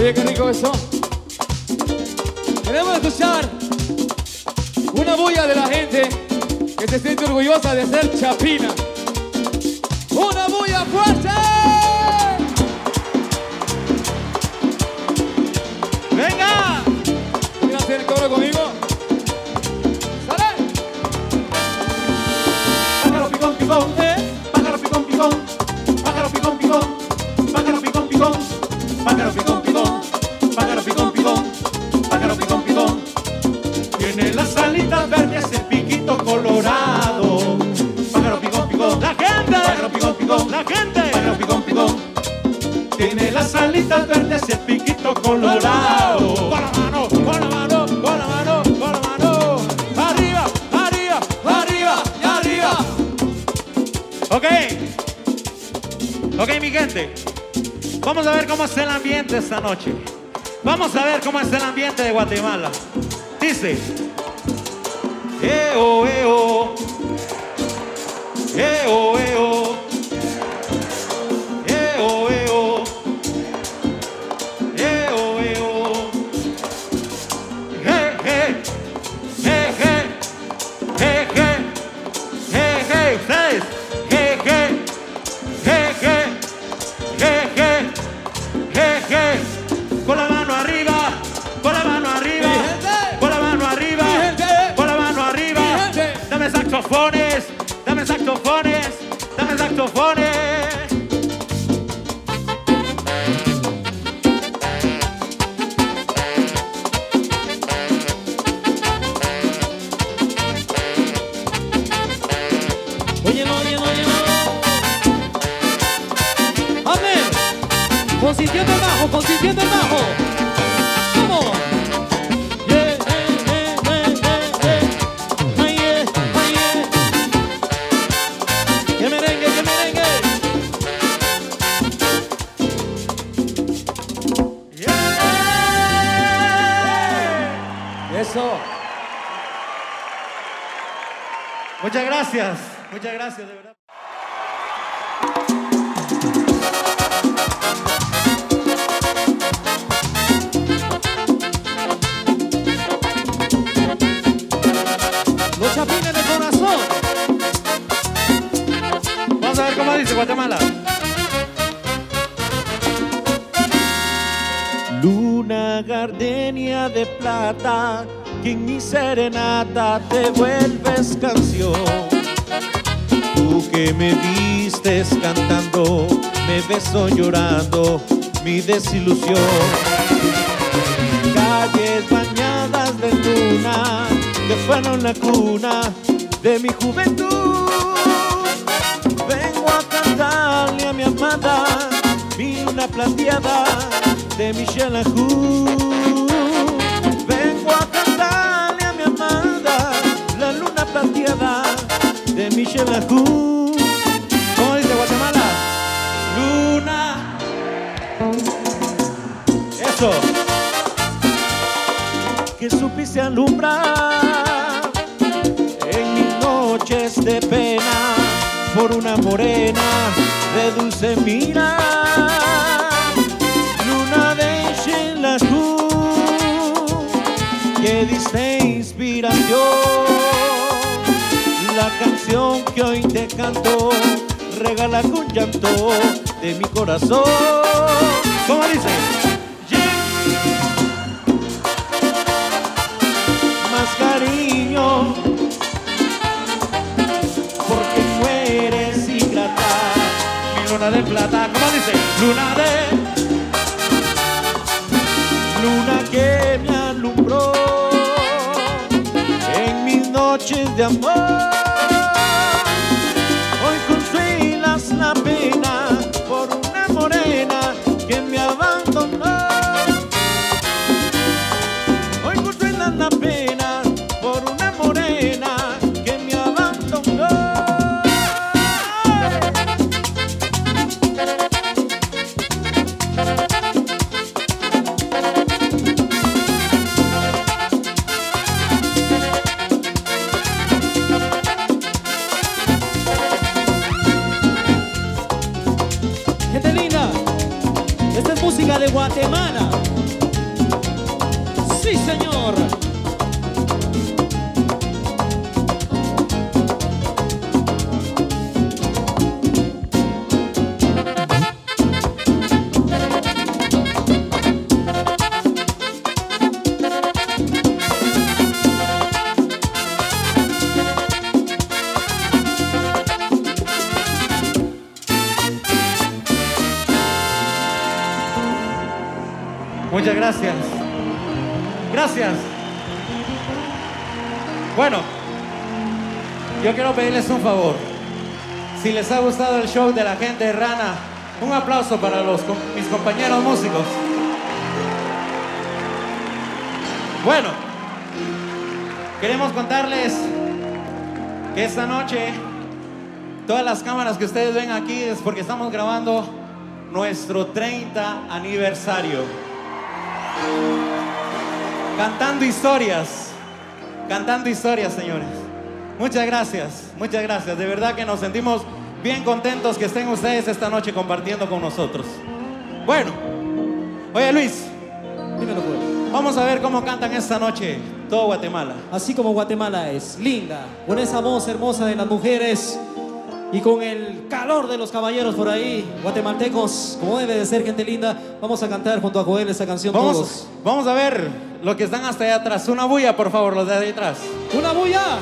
Oye, qué rico eso. Queremos escuchar una bulla de la gente que se siente orgullosa de ser chapina. ¡Una bulla fuerte! Gente. Bueno, picón, picón. Tiene las alitas verdes y el piquito colorado. Con la mano, con la mano, con la mano, con la mano. Arriba, arriba, arriba y arriba. Ok. Ok, mi gente. Vamos a ver cómo está el ambiente esta noche. Vamos a ver cómo está el ambiente de Guatemala. Dice. Eo, eo. Eo, eo. Eo, que en mi serenata te vuelves canción. Tú que me vistes cantando, me beso llorando mi desilusión. Calles bañadas de luna, que fueron la cuna de mi juventud. Vengo a cantarle a mi amada, mi luna plateada de Michelle Ajú. Vengo a cantarle mi amada, la luna plateada de Michelle Ajú. ¿Cómo dice Guatemala? Luna. Eso. Que supiste alumbrar en mis noches de pena por una morena de dulce mira. Que diste inspiración. La canción que hoy te canto regala con llanto de mi corazón. ¿Cómo dice? Más cariño, porque no eres ingrata. Mi luna de plata, ¿cómo dice? Luna de. Mis noches de amor. Esta es música de Guatemala. Sí, señor. Gracias. Gracias. Bueno, yo quiero pedirles un favor. si les ha gustado el show de la gente Rana, un aplauso para los, mis compañeros músicos. Bueno, queremos contarles que esta noche todas las cámaras que ustedes ven aquí es porque estamos grabando nuestro 30 aniversario. Cantando historias, cantando historias, señores. Muchas gracias, muchas gracias. De verdad que nos sentimos bien contentos que estén ustedes esta noche compartiendo con nosotros. Bueno, oye Luis, Dímelo, pues. vamos a ver cómo cantan esta noche todo Guatemala. Así como Guatemala es linda, con esa voz hermosa de las mujeres y con el calor de los caballeros por ahí, guatemaltecos, como debe de ser gente linda, vamos a cantar junto a Joel esta canción Vamos, todos. vamos a ver lo que están hasta allá atrás. Una bulla, por favor, los de ahí atrás. ¡Una bulla!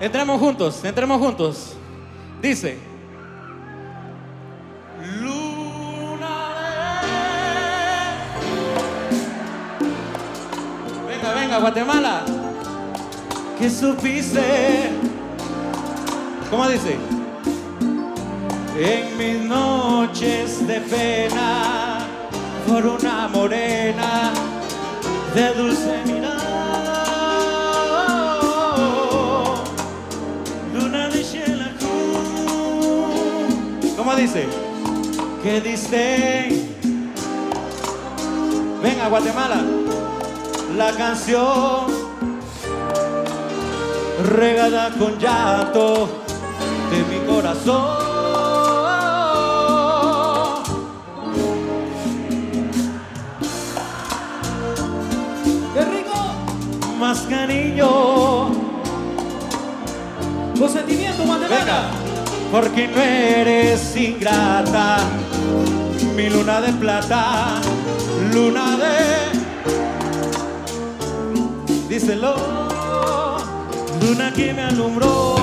Entremos juntos, entremos juntos. Dice. Venga, venga, Guatemala. ¿Qué supiste? ¿Cómo dice? En mis noches de pena por una morena de dulce mirada. Luna de Xelajú. ¿Cómo dice? ¿Qué diste? Venga, Guatemala. La canción regada con llanto de mi corazón. ¡Qué rico! Más cariño. Con sentimiento. Venga, porque no eres ingrata, mi luna de plata, luna de. Díselo, luna que me alumbró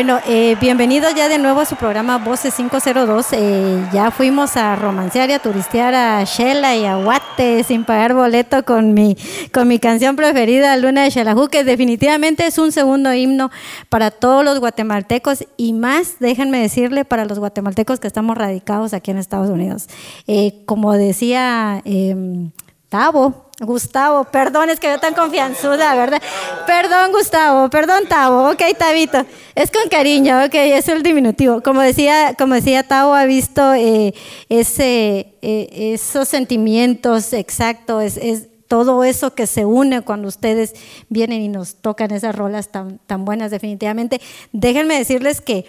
Bueno, eh, bienvenidos ya de nuevo a su programa Voces 502. Eh, ya fuimos a romancear y a turistear a Shela y a Guate sin pagar boleto con mi, con mi canción preferida, Luna de Xelajú, que definitivamente es un segundo himno para todos los guatemaltecos y más, déjenme decirle, para los guatemaltecos que estamos radicados aquí en Estados Unidos. Eh, como decía em, Tavo, Gustavo, perdón, es que yo tan confianzuda, ¿verdad? Perdón, Gustavo, perdón, Tavo, ok, Tabito. Es con cariño, ok, es el diminutivo. Como decía, como decía Tavo, ha visto eh, ese, eh, esos sentimientos exactos, es, es, todo eso que se une cuando ustedes vienen y nos tocan esas rolas tan, tan buenas, definitivamente. Déjenme decirles que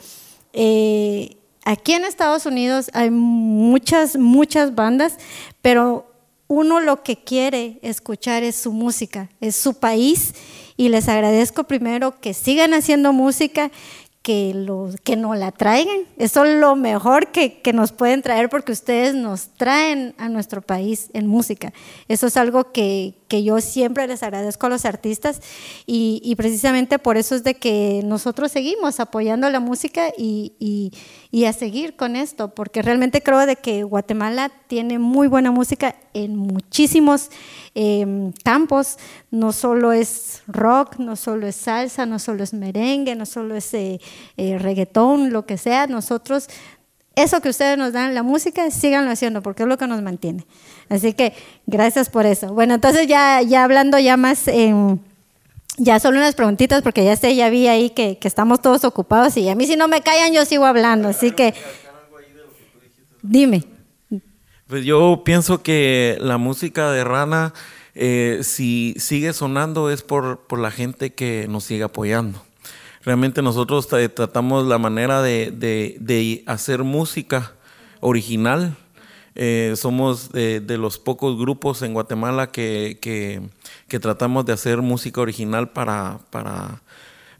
eh, aquí en Estados Unidos hay muchas, muchas bandas, pero uno lo que quiere escuchar es su música, es su país y les agradezco primero que sigan haciendo música, que, los, que nos la traigan. Eso es lo mejor que, que, nos pueden traer porque ustedes nos traen a nuestro país en música. Eso es algo que, que yo siempre les agradezco a los artistas y, precisamente por eso es de que nosotros seguimos apoyando la música y, y, y, a seguir con esto, porque realmente creo de que Guatemala tiene muy buena música en muchísimos eh, campos, no solo es rock, no solo es salsa, no solo es merengue, no solo es eh, eh, reggaetón, lo que sea, nosotros eso que ustedes nos dan, la música, síganlo haciendo porque es lo que nos mantiene. Así que gracias por eso. Bueno, entonces ya, ya hablando ya más, ya solo unas preguntitas porque ya sé, ya vi ahí que, que, estamos todos ocupados y a mí si no me callan yo sigo hablando. Así que dime. Pues yo pienso que la música de Rana, eh, si sigue sonando es por, por la gente que nos sigue apoyando realmente nosotros tratamos la manera de, de hacer música original. Eh, somos de, de, los pocos grupos en Guatemala que, que, tratamos de hacer música original para, para,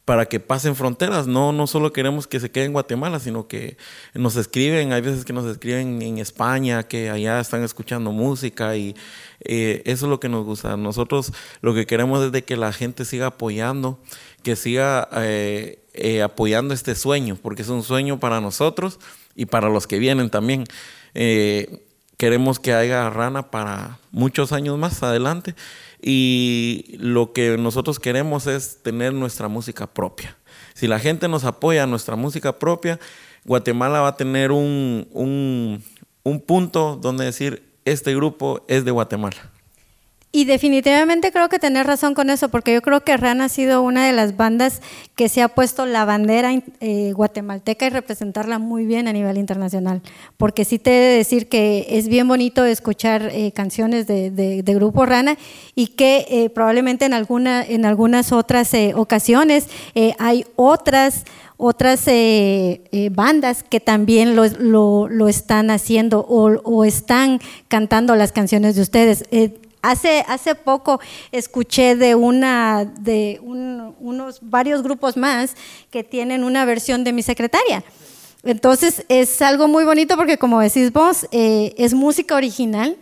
para que pasen fronteras. No, no solo queremos que se quede en Guatemala, sino que nos escriben, hay veces que nos escriben en España, que allá están escuchando música y eh, eso es lo que nos gusta. Nosotros lo que queremos es de que la gente siga apoyando que siga eh, eh, apoyando este sueño, porque es un sueño para nosotros y para los que vienen también. Eh, queremos que haya rana para muchos años más adelante y lo que nosotros queremos es tener nuestra música propia. Si la gente nos apoya nuestra música propia, Guatemala va a tener un, un punto donde decir, este grupo es de Guatemala. Y definitivamente creo que tenés razón con eso, porque yo creo que RAN ha sido una de las bandas que se ha puesto la bandera eh, guatemalteca y representarla muy bien a nivel internacional. Porque sí te he de decir que es bien bonito escuchar eh, canciones de, Grupo Rana y que eh, probablemente en, alguna, en algunas otras ocasiones hay otras otras eh, bandas que también lo, lo, están haciendo o, están cantando las canciones de ustedes. Hace, hace poco escuché de unos varios grupos más que tienen una versión de mi secretaria. Entonces es algo muy bonito porque como decís vos, eh, es música original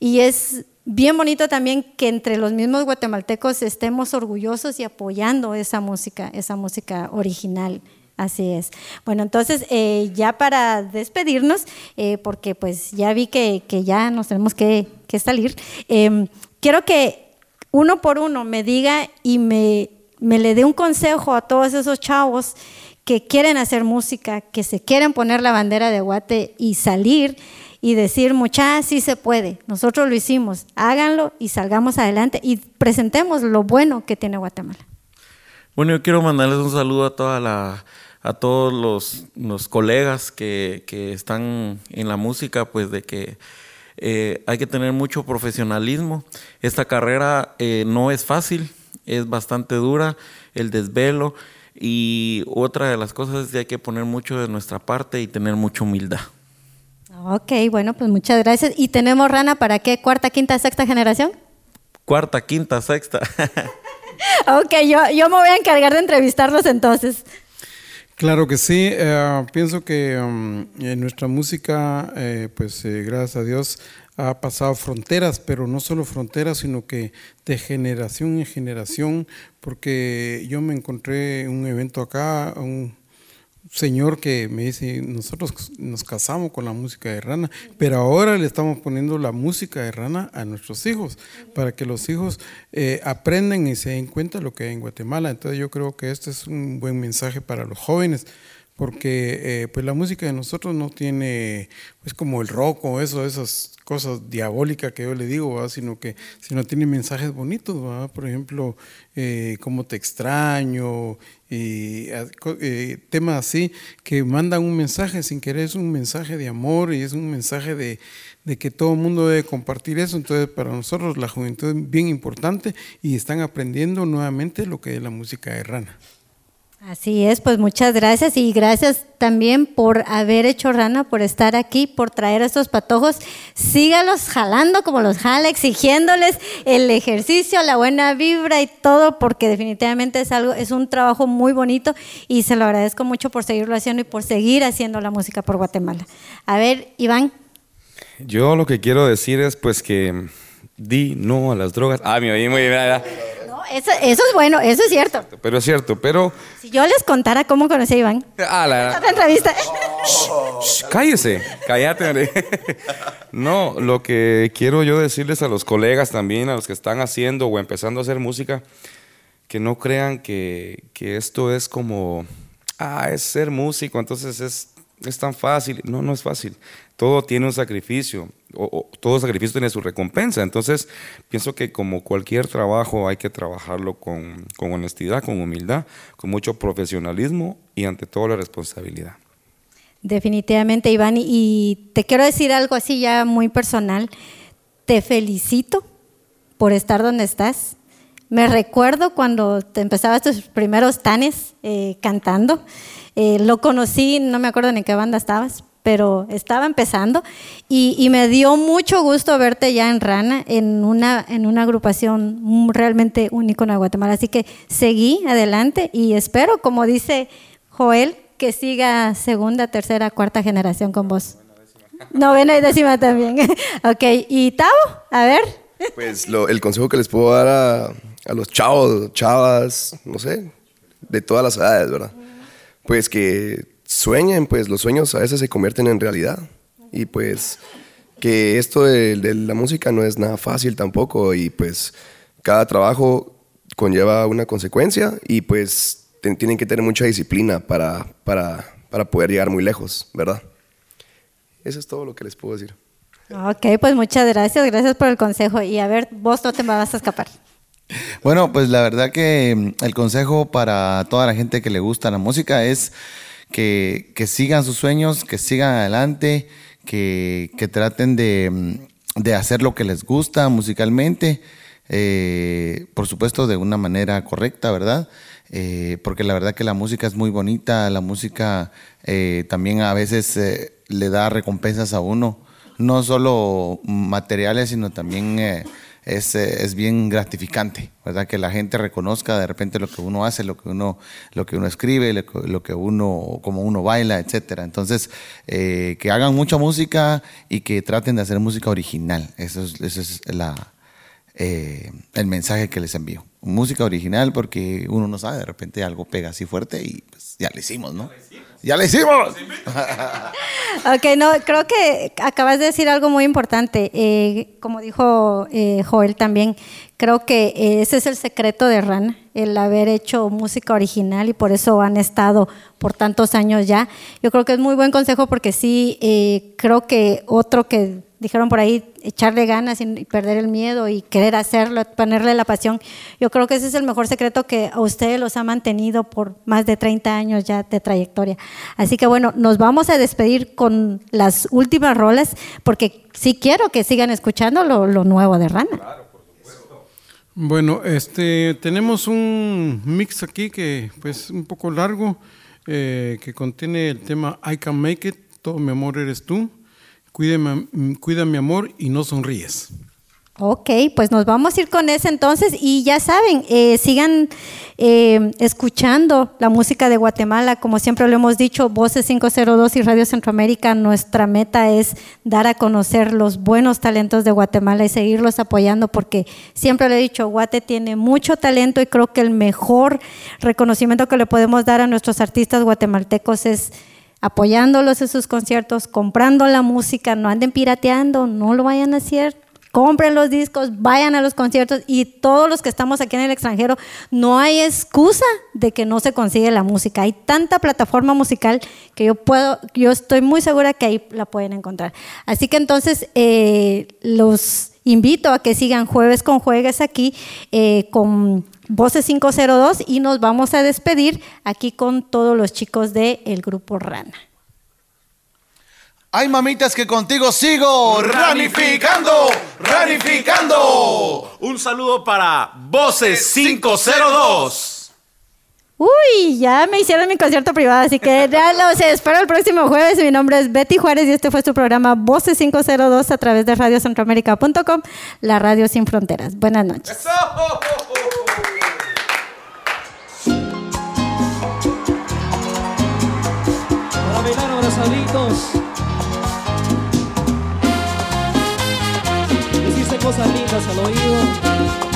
y es bien bonito también que entre los mismos guatemaltecos estemos orgullosos y apoyando esa música, esa música original. Así es. Bueno, entonces eh, ya para despedirnos, eh, porque pues ya vi que, que ya nos tenemos que, que salir, eh, quiero que uno por uno me diga y me, me le dé un consejo a todos esos chavos que quieren hacer música, que se quieren poner la bandera de Guate y salir y decir, muchachos, sí se puede, nosotros lo hicimos, háganlo y salgamos adelante y presentemos lo bueno que tiene Guatemala. Bueno, yo quiero mandarles un saludo a toda la a todos los, los colegas que, que, están en la música, pues de que eh, hay que tener mucho profesionalismo. Esta carrera eh, no es fácil, es bastante dura, el desvelo y otra de las cosas es que hay que poner mucho de nuestra parte y tener mucha humildad. Ok, bueno, pues muchas gracias. ¿Y tenemos Rana para qué? ¿Cuarta, quinta, sexta generación? Cuarta, quinta, sexta. ok, yo, yo me voy a encargar de entrevistarlos entonces. Claro que sí, eh, pienso que um, nuestra música, eh, pues eh, gracias a Dios, ha pasado fronteras, pero no solo fronteras, sino que de generación en generación, porque yo me encontré en un evento acá, un, señor que me dice, nosotros nos casamos con la música de rana, pero ahora le estamos poniendo la música de rana a nuestros hijos, para que los hijos eh, aprendan y se den cuenta lo que hay en Guatemala. Entonces yo creo que este es un buen mensaje para los jóvenes, porque eh, pues la música de nosotros no tiene pues como el rock o eso, esas cosas diabólicas que yo le digo, sino que sino tiene mensajes bonitos, por ejemplo, eh, cómo te extraño y eh, temas así que mandan un mensaje sin querer, es un mensaje de amor y es un mensaje de, de que todo el mundo debe compartir eso, entonces para nosotros la juventud es bien importante y están aprendiendo nuevamente lo que es la música de rana. Así es, pues muchas gracias y gracias también por haber hecho rana, por estar aquí, por traer a estos patojos. Sígalos jalando como los jala, exigiéndoles el ejercicio, la buena vibra y todo, porque definitivamente es algo, es un trabajo muy bonito y se lo agradezco mucho por seguirlo haciendo y por seguir haciendo la música por Guatemala. A ver, Iván. Yo lo que quiero decir es pues que di no a las drogas. Ah, me oí muy bien. Eso, eso, es bueno, eso es cierto. Pero es cierto, pero... Si yo les contara cómo conocí a Iván. Ah, la... Esta entrevista. cállese, cállate. no, lo que quiero yo decirles a los colegas también, a los que están haciendo o empezando a hacer música, que no crean que, que esto es como, ah, es ser músico, entonces es, es tan fácil. No, no es fácil todo tiene un sacrificio, o, todo sacrificio tiene su recompensa. Entonces, pienso que como cualquier trabajo hay que trabajarlo con, con, honestidad, con humildad, con mucho profesionalismo y ante todo la responsabilidad. Definitivamente, Iván, y te quiero decir algo así ya muy personal. Te felicito por estar donde estás. Me recuerdo cuando te empezabas tus primeros tanes eh, cantando. Eh, lo conocí, no me acuerdo en qué banda estabas, pero estaba empezando y, me dio mucho gusto verte ya en Rana, en una, en una agrupación realmente única en Guatemala. Así que seguí adelante y espero, como dice Joel, que siga segunda, tercera, cuarta generación con vos. Novena y décima también. ok, y Tavo, a ver. Pues el consejo que les puedo dar a, a los chavos, chavas, no sé, de todas las edades, ¿verdad? Pues que sueñen, pues los sueños a veces se convierten en realidad. Y pues que esto de, la música no es nada fácil tampoco y pues cada trabajo conlleva una consecuencia y pues tienen que tener mucha disciplina para, para, para poder llegar muy lejos, ¿verdad? Eso es todo lo que les puedo decir. Ok, pues muchas gracias, gracias por el consejo. Y a ver, vos no te vas a escapar. Bueno, pues la verdad que el consejo para toda la gente que le gusta la música es que, sigan sus sueños, que sigan adelante, que, traten de, hacer lo que les gusta musicalmente, eh, por supuesto de una manera correcta, ¿verdad? Eh, porque la verdad que la música es muy bonita, la música eh, también a veces le da recompensas a uno, no solo materiales, sino también es, eh, es, bien gratificante, ¿verdad? Que la gente reconozca de repente lo que uno hace, lo que uno, lo que uno escribe, lo que, uno, como uno baila, etcétera. Entonces, eh, que hagan mucha música y que traten de hacer música original. Eso es, eso es la, eh, el mensaje que les envío. Música original porque uno no sabe, de repente algo pega así fuerte y pues ya lo hicimos, ¿no? ¡Ya lo hicimos! ok, no, creo que acabas de decir algo muy importante. Eh, como dijo eh, Joel también, creo que ese es el secreto de Rana, el haber hecho música original y por eso han estado por tantos años ya. Yo creo que es muy buen consejo porque sí, eh, creo que otro que dijeron por ahí, echarle ganas y perder el miedo y querer hacerlo, ponerle la pasión. Yo creo que ese es el mejor secreto que a ustedes los ha mantenido por más de 30 años ya de trayectoria. Así que bueno, nos vamos a despedir con las últimas roles porque sí quiero que sigan escuchando lo, nuevo de Rana. Claro. Bueno, este, tenemos un mix aquí que pues un poco largo, eh, que contiene el tema I Can Make It, Todo mi amor eres tú Cuida mi amor y no sonríes. Ok, pues nos vamos a ir con ese entonces y ya saben, eh, sigan eh, escuchando la música de Guatemala, como siempre lo hemos dicho, Voces 502 y Radio Centroamérica, nuestra meta es dar a conocer los buenos talentos de Guatemala y seguirlos apoyando porque siempre lo he dicho, Guate tiene mucho talento y creo que el mejor reconocimiento que le podemos dar a nuestros artistas guatemaltecos es apoyándolos en sus conciertos, comprando la música, no anden pirateando, no lo vayan a hacer, compren los discos, vayan a los conciertos y todos los que estamos aquí en el extranjero, no hay excusa de que no se consigue la música. Hay tanta plataforma musical que yo puedo, yo estoy muy segura que ahí la pueden encontrar. Así que entonces eh, los invito a que sigan jueves con jueves aquí eh, con Voces 502 y nos vamos a despedir aquí con todos los chicos del el grupo Rana. Hay mamitas que contigo sigo ranificando, ranificando. Un saludo para Voces 502. Uy, ya me hicieron mi concierto privado, así que ya los espero el próximo jueves. Mi nombre es Betty Juárez y este fue su programa Voces 502 a través de radiocentroamérica.com, la radio sin fronteras. Buenas noches. Para bailar abrazaditos. Decirse cosas lindas al oído.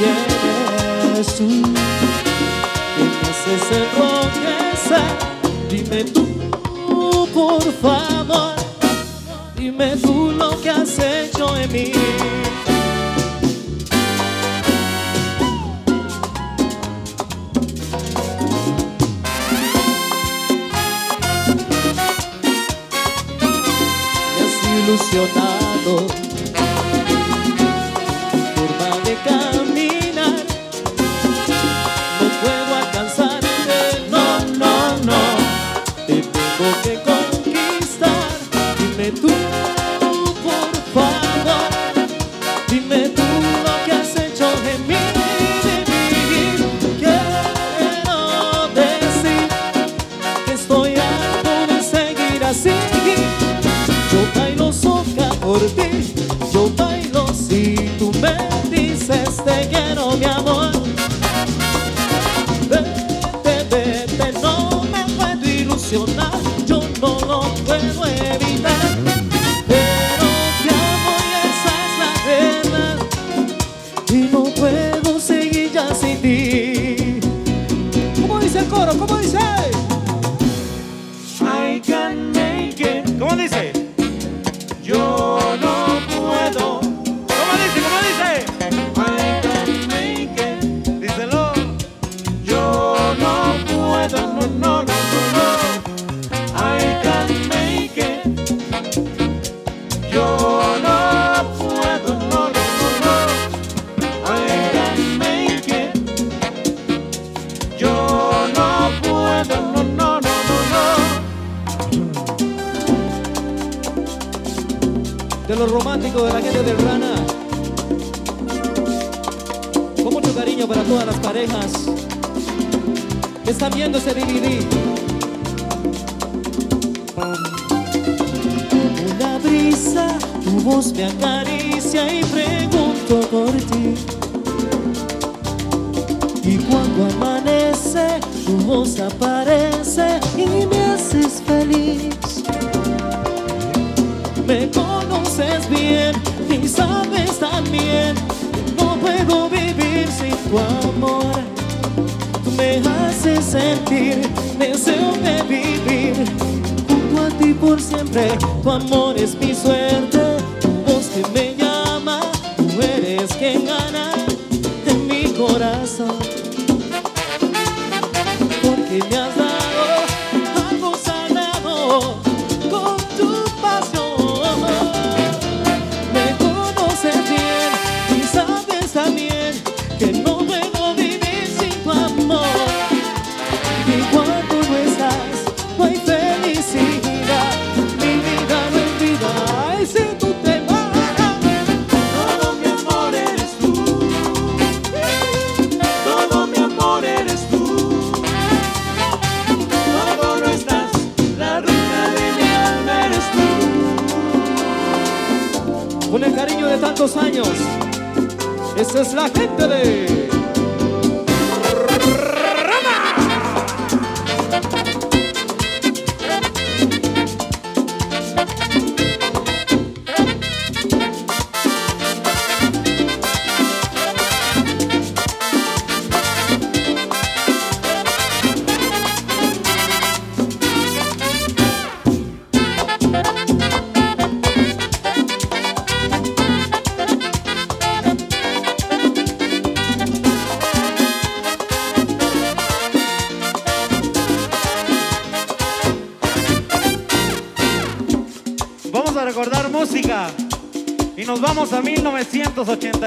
Tienes tú. Que me haces enloquecer. Dime tú, por favor. Dime tú lo que has hecho en mí. Me has ilusionado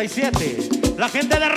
1987. La gente de